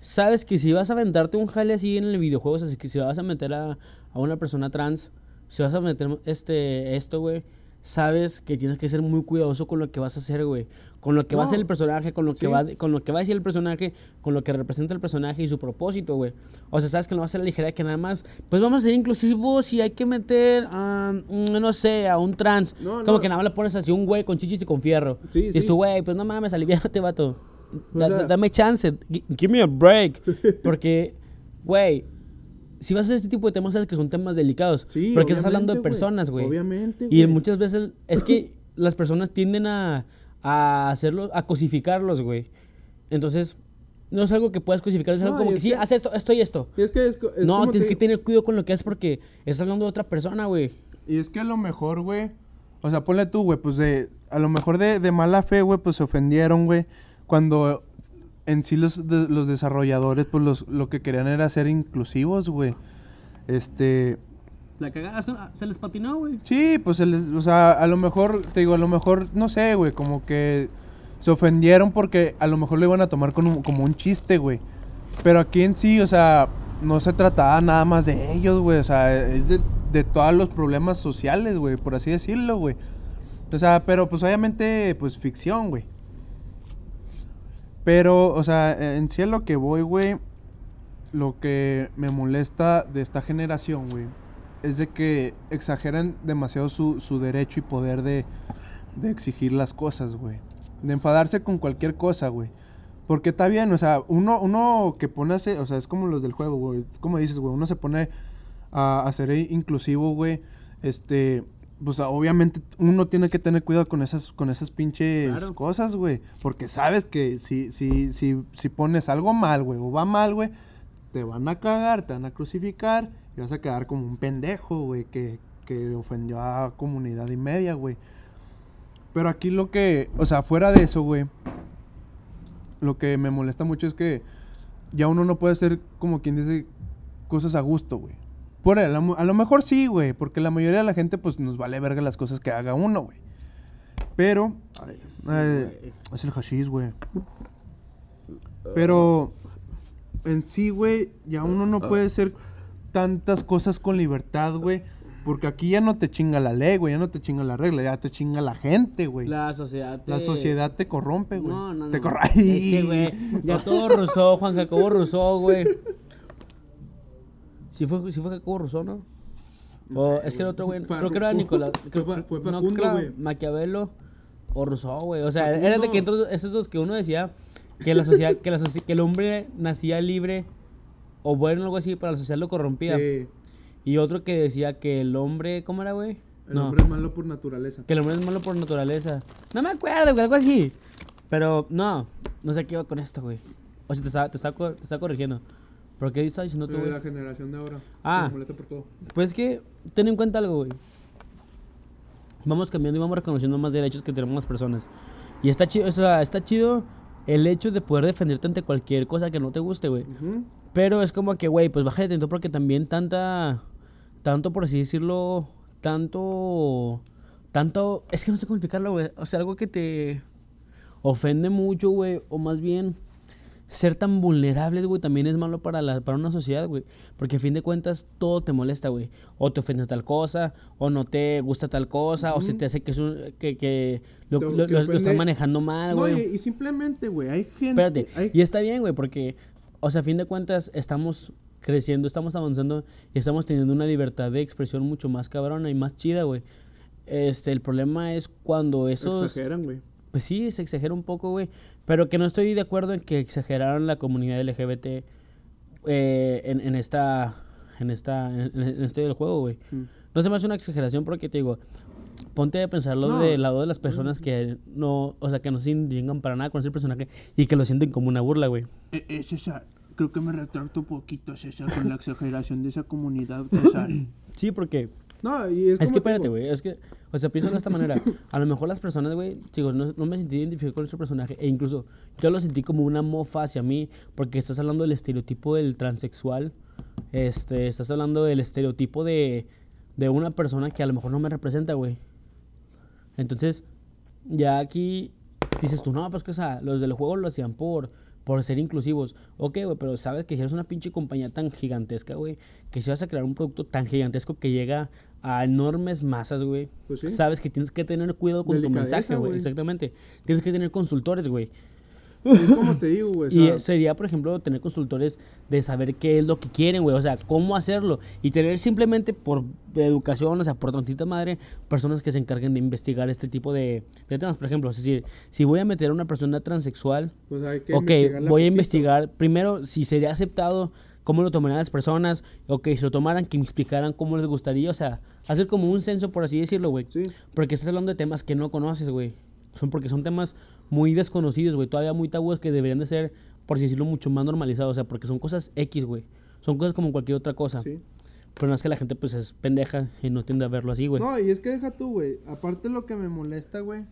Speaker 2: sabes que si vas a aventarte un jale así en el videojuego, o sea, que si vas a meter a, a una persona trans, si vas a meter este esto, güey, sabes que tienes que ser muy cuidadoso con lo que vas a hacer, güey. Con lo que va a hacer el personaje, con lo que
Speaker 1: Sí.
Speaker 2: va con lo que va a decir el personaje, con lo que representa el personaje y su propósito, güey. O sea, sabes que no va a ser la ligera que nada más, pues vamos a ser inclusivos y hay que meter a, mm, no sé, a un trans.
Speaker 1: No,
Speaker 2: Como
Speaker 1: no.
Speaker 2: que nada más le pones así un güey con chichis y con fierro.
Speaker 1: Sí,
Speaker 2: y
Speaker 1: sí.
Speaker 2: tú, güey, pues no mames, aliviánate, vato.
Speaker 1: O
Speaker 2: Da-
Speaker 1: sea-
Speaker 2: da- dame chance, gi- give me a break. Porque, güey, si vas a hacer este tipo de temas, sabes que son temas delicados.
Speaker 1: Sí,
Speaker 2: porque estás hablando de
Speaker 1: güey.
Speaker 2: personas, güey.
Speaker 1: Obviamente,
Speaker 2: Y
Speaker 1: güey.
Speaker 2: muchas veces es que las personas tienden a, a hacerlo, a cosificarlos, güey. Entonces, no es algo que puedas cosificar, es algo
Speaker 1: No,
Speaker 2: como que sí, haz esto, esto y esto.
Speaker 1: Y es que es, co- es
Speaker 2: no, tienes que tener cuidado con lo que haces porque estás hablando de otra persona, güey.
Speaker 1: Y es que a lo mejor, güey. O sea, ponle tú, güey, pues de. A lo mejor de, de mala fe, güey, pues se ofendieron, güey. Cuando en sí los, de- los desarrolladores, pues los, lo que querían era ser inclusivos, güey. Este.
Speaker 2: Cagada, se les patinó, güey.
Speaker 1: Sí, pues se les- o sea, a lo mejor, te digo, a lo mejor, no sé, güey, como que se ofendieron porque a lo mejor lo iban a tomar como un chiste, güey. Pero aquí en sí, o sea, no se trataba nada más de ellos, güey, o sea, es de, de todos los problemas sociales, güey, por así decirlo, güey. O sea, pero pues obviamente, pues ficción, güey. Pero, o sea, en sí a lo que voy, güey, lo que me molesta de esta generación, güey, es de que exageran demasiado su, su derecho y poder de, de exigir las cosas, güey. De enfadarse con cualquier cosa, güey. Porque está bien, o sea, uno, uno que pone a hacer, o sea, es como los del juego, güey. Es como dices, güey, uno se pone a, a ser inclusivo, güey. Este, pues obviamente uno tiene que tener cuidado con esas, con esas pinches
Speaker 2: Claro.
Speaker 1: cosas, güey. Porque sabes que si, si, si, si pones algo mal, güey, o va mal, güey, te van a cagar, te van a crucificar y vas a quedar como un pendejo, güey, que, que ofendió a comunidad y media, güey. Pero aquí lo que, o sea, fuera de eso, güey, lo que me molesta mucho es que ya uno no puede hacer, como quien dice, cosas a gusto, güey. Por a lo, a lo mejor sí, güey, porque la mayoría de la gente, pues, nos vale verga las cosas que haga uno, güey. Pero, eh, es el hashish, güey. Pero, en sí, güey, ya uno no puede hacer tantas cosas con libertad, güey. Porque aquí ya no te chinga la ley, güey, ya no te chinga la regla, ya te chinga la gente, güey. La,
Speaker 2: La sociedad te...
Speaker 1: sociedad te corrompe, güey.
Speaker 2: No, no, no.
Speaker 1: Te.
Speaker 2: Ese, güey. Ya todo Rousseau, Juan Jacobo Rousseau, güey. Sí fue, sí fue Jacobo Rousseau, ¿no? O es que el otro güey,
Speaker 1: Fue-
Speaker 2: creo que era
Speaker 1: fue-
Speaker 2: Nicolás.
Speaker 1: fue-
Speaker 2: creo-
Speaker 1: fue
Speaker 2: no,
Speaker 1: Facundo.
Speaker 2: Maquiavelo. O Rousseau, güey. O sea,
Speaker 1: Facundo.
Speaker 2: era de que entonces, esos dos que uno decía que la sociedad, que la que el hombre nacía libre o bueno, algo así, para la sociedad lo corrompía.
Speaker 1: Sí,
Speaker 2: Y otro que decía que el hombre, ¿cómo era, güey?
Speaker 1: el hombre es malo por naturaleza.
Speaker 2: Que el hombre es malo por naturaleza. No me acuerdo, güey, algo así. Pero no, no sé qué iba con esto, güey. O sea, te estaba, te estaba corrigiendo. ¿Pero qué estás diciendo tú, güey?
Speaker 1: la generación de ahora.
Speaker 2: Ah.
Speaker 1: Molesta por todo.
Speaker 2: Pues es que, ten en cuenta algo, güey. Vamos cambiando y vamos reconociendo más derechos que tenemos las personas. Y está chido, o sea, está chido el hecho de poder defenderte ante cualquier cosa que no te guste, güey.
Speaker 1: Ujú.
Speaker 2: Pero es como que, güey, pues bájale tanto porque también tanta. Tanto, por así decirlo. Tanto. Tanto. Es que no sé cómo explicarlo, güey. O sea, algo que te. Ofende mucho, güey. O más bien. Ser tan vulnerables, güey, también es malo para, la, para una sociedad, güey. Porque a fin de cuentas todo te molesta, güey. O te ofende tal cosa, o no te gusta tal cosa, o se te hace que, es un- que, que lo, lo- lo- lo
Speaker 1: ofende-
Speaker 2: manejando mal,
Speaker 1: No,
Speaker 2: güey.
Speaker 1: y, y simplemente, güey, hay gente.
Speaker 2: Espérate,
Speaker 1: hay-
Speaker 2: y está bien, güey, porque, o sea, a fin de cuentas, estamos creciendo, estamos avanzando y estamos teniendo una libertad de expresión mucho más cabrona y más chida, güey. Este, el problema es cuando esos...
Speaker 1: Exageran, güey.
Speaker 2: Pues sí, se exagera un poco, güey. Pero que no estoy de acuerdo en que exageraron la comunidad LGBT eh, en, en esta... En esta... En, en este del juego, güey.
Speaker 1: Mm.
Speaker 2: No se me hace una exageración porque te digo, ponte a pensarlo
Speaker 1: No.
Speaker 2: del lado de las personas que no, o sea, que no se identifican para nada con ese personaje y que lo sienten como una burla, güey.
Speaker 1: Eh, eh, César, creo que me retracto un poquito, César, con la exageración de esa comunidad, César.
Speaker 2: Sí, porque
Speaker 1: no, y es,
Speaker 2: es
Speaker 1: como
Speaker 2: que
Speaker 1: te
Speaker 2: espérate, güey, es que, o sea, pienso de esta manera. A lo mejor las personas, güey, digo, no, no me sentí identificado con ese personaje e incluso yo lo sentí como una mofa hacia mí porque estás hablando del estereotipo del transexual, este, estás hablando del estereotipo de, de una persona que a lo mejor no me representa, güey. Entonces, ya aquí dices tú, no, pues que, o sea, los del juego lo hacían por, por ser inclusivos. Ok, güey, pero sabes que si eres una pinche compañía tan gigantesca, güey, que si vas a crear un producto tan gigantesco que llega a enormes masas, güey,
Speaker 1: Pues sí.
Speaker 2: sabes que tienes que tener cuidado con tu
Speaker 1: Delicadeza,
Speaker 2: mensaje, güey.
Speaker 1: güey.
Speaker 2: Exactamente. Tienes que tener consultores, güey.
Speaker 1: Es como te digo, güey. o
Speaker 2: Y sería, por ejemplo, tener consultores de saber qué es lo que quieren, güey. O sea, cómo hacerlo. Y tener simplemente por educación, o sea, por tontita madre, personas que se encarguen de investigar este tipo de, de temas. Por ejemplo, es decir, si voy a meter a una persona transexual,
Speaker 1: pues hay que
Speaker 2: ok, voy a investigar primero si sería aceptado, cómo lo tomarían las personas, ok, si lo tomaran, que me explicaran cómo les gustaría, o sea, hacer como un censo, por así decirlo, güey.
Speaker 1: Sí.
Speaker 2: Porque estás hablando de temas que no conoces, güey. Son porque son temas muy desconocidos, güey. Todavía muy tabúes que deberían de ser, por así decirlo, mucho más normalizados. O sea, porque son cosas X, güey. Son cosas como cualquier otra cosa.
Speaker 1: Sí.
Speaker 2: Pero no es que la gente, pues, es pendeja y no tiende a verlo así, güey.
Speaker 1: No, y es que deja tú, güey. Aparte lo que me molesta, güey,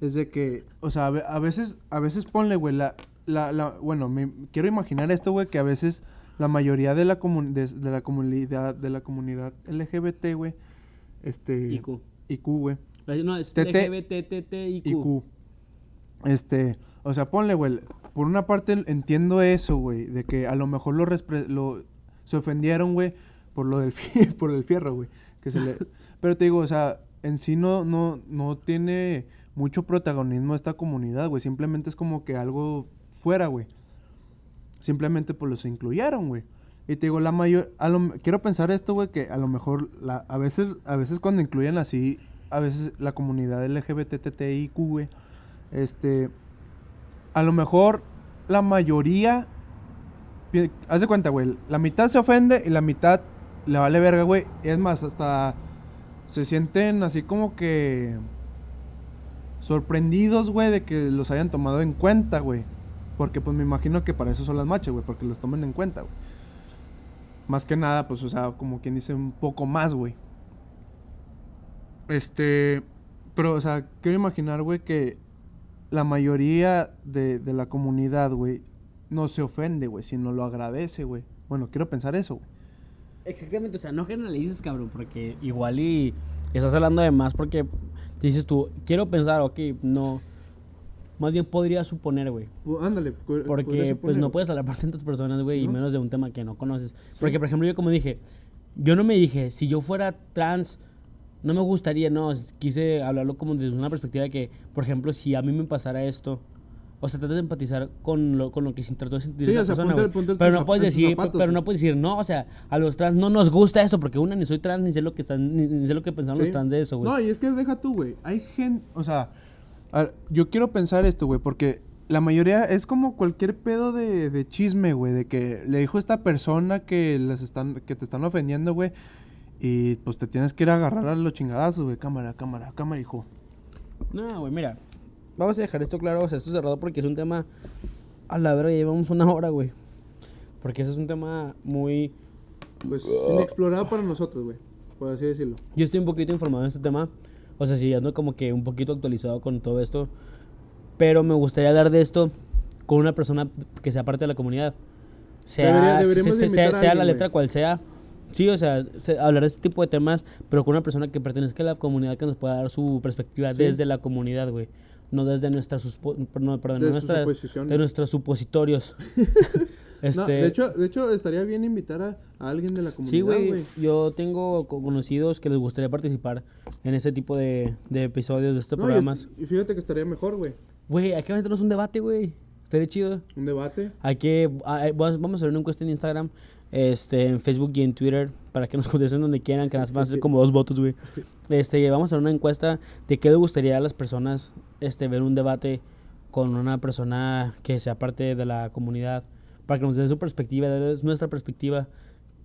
Speaker 1: es de que, o sea, a ve- a veces, a veces ponle, güey, la, la, la, bueno, me quiero imaginar esto, güey, que a veces la mayoría de la comun, de, de la comunidad, de la comunidad LGBT, güey, este,
Speaker 2: IQ.
Speaker 1: IQ, güey,
Speaker 2: No, es
Speaker 1: TT.
Speaker 2: LGBTTIQ.
Speaker 1: IQ, este, o sea, ponle, güey, por una parte entiendo eso, güey, de que a lo mejor lo, lo se ofendieron, güey, por lo del por el fierro, güey, que se le, pero te digo, o sea, en sí no, no, no tiene mucho protagonismo esta comunidad, güey, simplemente es como que algo fuera, güey, simplemente pues los incluyeron, güey. Y te digo, la mayor, a lo, quiero pensar esto, güey, que a lo mejor, la, a veces, a veces cuando incluyen así, a veces la comunidad LGBTTIQ, güey, este, a lo mejor la mayoría, haz de cuenta, güey, la mitad se ofende y la mitad le vale verga, güey. Es más, hasta se sienten así como que sorprendidos, güey, de que los hayan tomado en cuenta, güey. Porque pues me imagino que para eso son las machas, güey, porque los tomen en cuenta, güey. Más que nada, pues, o sea, como quien dice un poco más, güey. Este, pero, o sea, quiero imaginar, güey, que la mayoría de, de la comunidad, güey, no se ofende, güey, sino lo agradece, güey. Bueno, quiero pensar eso, güey.
Speaker 2: Exactamente, o sea, no generalices, cabrón, porque igual y estás hablando de más porque dices tú, quiero pensar, ok, no. Más bien podría suponer, güey.
Speaker 1: Ándale,
Speaker 2: Porque pues
Speaker 1: suponer,
Speaker 2: no
Speaker 1: güey.
Speaker 2: puedes hablar por tantas personas, güey, y
Speaker 1: No.
Speaker 2: menos de un tema que no conoces. Porque, por ejemplo, yo como dije, yo no me dije, si yo fuera trans, no me gustaría, no, quise hablarlo como desde una perspectiva de que, por ejemplo, si a mí me pasara esto, o sea, tratas de empatizar con lo, con lo que se trató de sentir
Speaker 1: Sí,
Speaker 2: esa
Speaker 1: o sea,
Speaker 2: persona,
Speaker 1: ponte-
Speaker 2: güey.
Speaker 1: ponte en
Speaker 2: Pero no puedes decir,
Speaker 1: zapatos,
Speaker 2: pero no puedes decir, no, o sea, a los trans no nos gusta esto, porque una, ni soy trans, ni sé lo que están, ni, ni sé lo que pensaron los trans de eso, güey.
Speaker 1: No, y es que deja tú, güey. Hay gente, o sea, A- Yo quiero pensar esto, güey, porque la mayoría es como cualquier pedo de, de chisme, güey, de que le dijo esta persona que les están, que te están ofendiendo, güey, y pues te tienes que ir a agarrar a los chingadazos, güey, cámara, cámara, cámara, hijo.
Speaker 2: No, güey, mira. Vamos a dejar esto claro, o sea, esto cerrado porque es un tema. A la verga, llevamos una hora, güey. Porque ese es un tema muy.
Speaker 1: Pues inexplorado para nosotros, güey, por así decirlo.
Speaker 2: Yo estoy un poquito informado en este tema. O sea, sí, ando como que un poquito actualizado con todo esto. Pero me gustaría hablar de esto con una persona que sea parte de la comunidad. Sea,
Speaker 1: Debería-
Speaker 2: sea, sea
Speaker 1: alguien,
Speaker 2: la letra
Speaker 1: güey.
Speaker 2: cual sea. Sí, o sea, se- hablar de este tipo de temas, pero con una persona que pertenezca a la comunidad que nos pueda dar su perspectiva
Speaker 1: Sí.
Speaker 2: desde la comunidad, güey. No desde nuestras, suspo- no, perdón,
Speaker 1: De suposiciones.
Speaker 2: de nuestros supositorios. este,
Speaker 1: No, de hecho, de hecho estaría bien invitar a, a alguien de la comunidad,
Speaker 2: Sí,
Speaker 1: güey.
Speaker 2: Yo tengo co- conocidos que les gustaría participar en ese tipo de, de episodios de estos
Speaker 1: No, y
Speaker 2: programas.
Speaker 1: es- y fíjate que estaría mejor, güey,
Speaker 2: Güey, hay que meternos un debate, güey. Estaría chido.
Speaker 1: un debate.
Speaker 2: Hay que. hay- vamos vamos a hacer una encuesta en Instagram, este, en Facebook y en Twitter para que nos contesten donde quieran, que nos van a hacer como dos votos, güey. Este, vamos a hacer una encuesta de qué le gustaría a las personas este, ver un debate con una persona que sea parte de la comunidad, para que nos den su perspectiva, de nuestra perspectiva,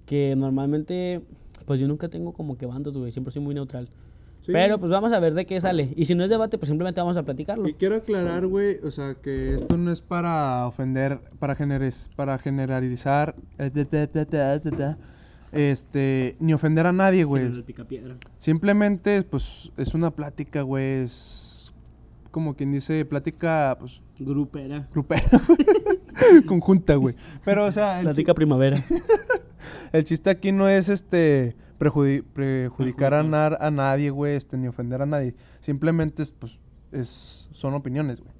Speaker 2: que normalmente, pues yo nunca tengo como que bandos, güey, siempre soy muy neutral.
Speaker 1: Sí.
Speaker 2: Pero pues vamos a ver de qué sale. Y si no es debate, pues simplemente vamos a platicarlo.
Speaker 1: Y quiero aclarar, güey, o sea, que esto no es para ofender, para generes, para generalizar, eh, este, ni ofender a nadie, güey. Simplemente, pues, es una plática, güey, es como quien dice, plática, pues,
Speaker 2: Grupera.
Speaker 1: grupera, güey. conjunta, güey. Pero, o sea,
Speaker 2: Plática primavera.
Speaker 1: el chiste aquí no es, este, prejudi- perjudicar a, nar- a nadie, güey, este, ni ofender a nadie. Simplemente, es, pues, es, son opiniones, güey.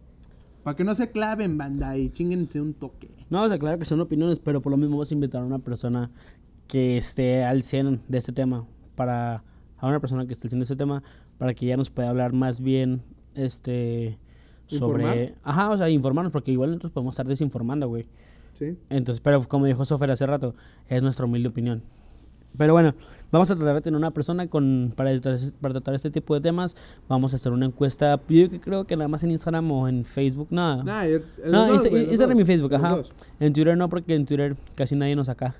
Speaker 1: Para que no se claven, banda, y chinguense un toque.
Speaker 2: No, o sea, claro que son opiniones, pero por lo mismo vamos a invitar a una persona que esté al 100 de este tema, para a una persona que esté al 100 de este tema, para que ya nos pueda hablar más bien, este, sobre...
Speaker 1: ¿Informar?
Speaker 2: Ajá, o sea, informarnos, porque igual nosotros podemos estar desinformando, güey.
Speaker 1: Sí.
Speaker 2: Entonces, pero como dijo Sofer hace rato, es nuestra humilde opinión. Pero bueno, vamos a tratar de tener una persona con para, tratar- para tratar este tipo de temas. Vamos a hacer una encuesta. Yo creo que nada más en Instagram o en Facebook, nada.
Speaker 1: Nah, yo-
Speaker 2: No,
Speaker 1: dos,
Speaker 2: Instagram y Facebook, ajá.
Speaker 1: dos.
Speaker 2: En Twitter no, porque en Twitter casi nadie nos saca.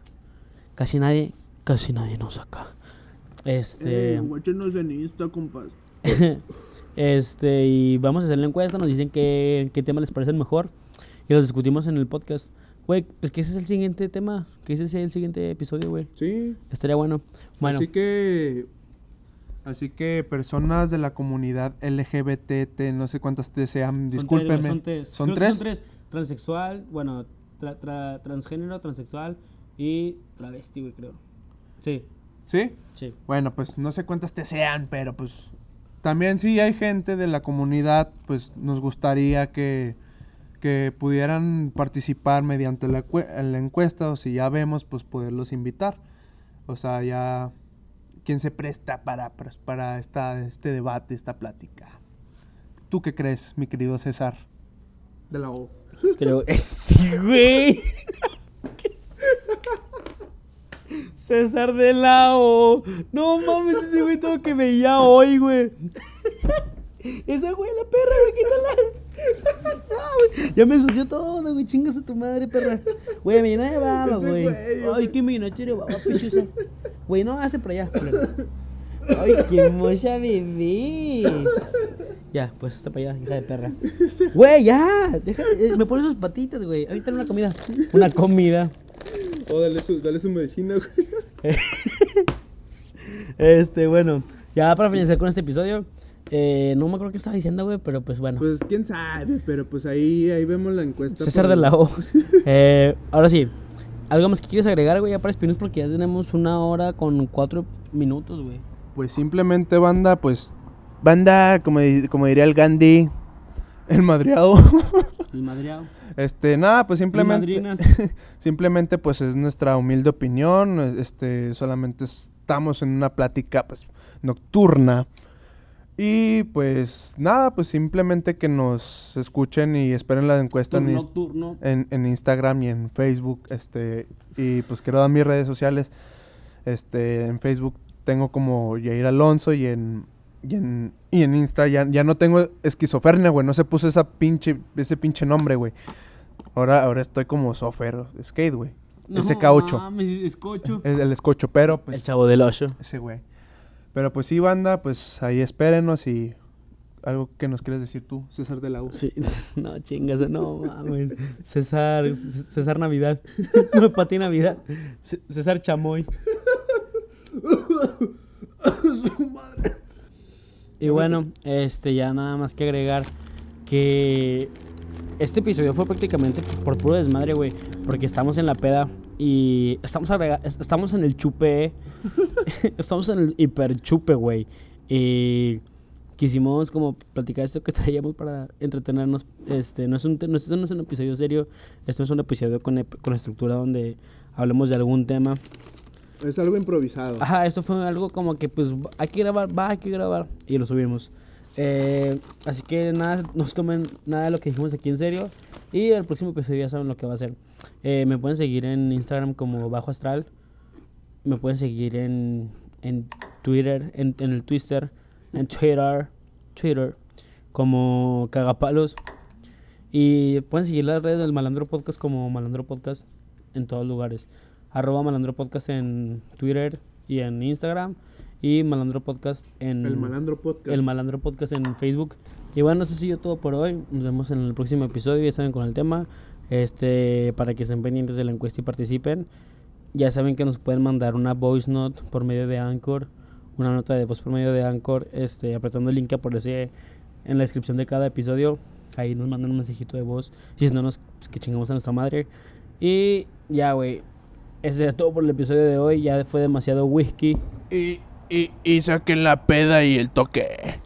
Speaker 2: Casi nadie, casi nadie nos saca. Este.
Speaker 1: Eh, en Insta, compas.
Speaker 2: este, y vamos a hacer la encuesta. Nos dicen qué, qué tema les parece el mejor. Y los discutimos en el podcast. Güey, pues que ese es el siguiente tema. Que ese sea el siguiente episodio, güey.
Speaker 1: Sí.
Speaker 2: Estaría bueno. Bueno,
Speaker 1: Así que. Así que personas de la comunidad LGBT, no sé cuántas te sean,
Speaker 2: son tres, güey,
Speaker 1: discúlpenme.
Speaker 2: Son tres.
Speaker 1: ¿Son tres?
Speaker 2: Son tres. Transexual, bueno, tra- tra- transgénero, transexual y travesti, güey, creo. Sí,
Speaker 1: ¿Sí?
Speaker 2: sí.
Speaker 1: Bueno, pues no sé cuántas te sean, pero pues. También si hay gente de la comunidad, pues nos gustaría que, que pudieran participar mediante la, la encuesta o si ya vemos, pues poderlos invitar. O sea, ya... ¿Quién se presta para, para, para esta, este debate, esta plática? ¿Tú qué crees, mi querido César? De la O.
Speaker 2: Creo. ¡Eh, sí, güey! César de la O. No mames, ese güey todo que veía hoy, güey. Esa güey, la perra, güey, quítala. No, güey. Ya me ensució todo, güey. Chingas a tu madre, perra. Güey, me llena de baba, güey. Ay, me llenaste de baba, pechosa. Güey, no, hazte para allá. Ay, qué mocha bebé. Ya, pues hasta para allá, hija de perra. Güey, ya. Deja, eh, me pones sus patitas, güey. Ahorita una comida. Una comida.
Speaker 1: Oh, dale su, dale su medicina, güey.
Speaker 2: Este, bueno. Ya para finalizar con este episodio. Eh, no me acuerdo qué estaba diciendo, güey, pero pues bueno.
Speaker 1: Pues quién sabe, pero pues ahí, ahí vemos la encuesta.
Speaker 2: César
Speaker 1: por-
Speaker 2: de la O. Eh, ahora sí. ¿Algo más que quieres agregar, güey? Ya para despedirnos porque ya tenemos una hora con cuatro minutos, güey.
Speaker 1: Pues simplemente, banda, pues. Banda, como, como diría el Gandhi, el madreado.
Speaker 2: El madreado.
Speaker 1: Este, nada, pues simplemente.
Speaker 2: madrinas.
Speaker 1: simplemente, pues es nuestra humilde opinión. Este, solamente estamos en una plática, pues, nocturna. Y pues nada, pues simplemente que nos escuchen y esperen la encuesta en, en, en Instagram y en Facebook. Este, y pues quiero dar mis redes sociales. Este, en Facebook tengo como Yair Alonso y en Y en, y en Insta ya, ya no tengo esquizofrenia, güey. No se puso esa pinche, ese pinche nombre, güey. Ahora, ahora estoy como sofer skate, güey. SK8.
Speaker 2: mames, escocho.
Speaker 1: Es el escocho, pero
Speaker 2: El
Speaker 1: pues.
Speaker 2: chavo del 8.
Speaker 1: Ese güey. Pero pues sí, banda, pues ahí espérenos y. Algo que nos quieres decir tú, César de la U.
Speaker 2: Sí, no, chingas, no mames. César, César Navidad. No, Pati Navidad. César Chamoy. Y bueno, este ya nada más que agregar que este episodio fue prácticamente por puro desmadre, güey, porque estamos en la peda y estamos estamos en el chupe, estamos en el hiper chupe, güey. Y quisimos como platicar esto que traíamos para entretenernos. Este, no es un, no, esto no es un episodio serio, esto es un episodio con, con estructura donde hablemos de algún tema.
Speaker 1: Es algo improvisado.
Speaker 2: Ajá, esto fue algo como que pues hay que grabar, va, hay que grabar y lo subimos. Eh, así que nada, no se tomen nada de lo que dijimos aquí en serio y el próximo episodio ya saben lo que va a ser. Eh, me pueden seguir en Instagram como Bajo Astral, me pueden seguir en, en Twitter, en, en el Twitter, en Twitter, Twitter como Cagapalos y pueden seguir las redes del Malandro Podcast como Malandro Podcast en todos lugares. Arroba Malandro Podcast en Twitter y en Instagram. Y Malandro Podcast en...
Speaker 1: El Malandro Podcast.
Speaker 2: El Malandro Podcast en Facebook. Y bueno, eso ha sido todo por hoy. Nos vemos en el próximo episodio. Ya saben con el tema. Este, para que estén pendientes de la encuesta y participen. Ya saben que nos pueden mandar una voice note por medio de Anchor. Una nota de voz por medio de Anchor. Este, apretando el link que aparece en la descripción de cada episodio. Ahí nos mandan un mensajito de voz. Diciéndonos que chingamos a nuestra madre. Y ya, güey. Ese es todo por el episodio de hoy. Ya fue demasiado whisky.
Speaker 1: Y, y, y saquen la peda y el toque.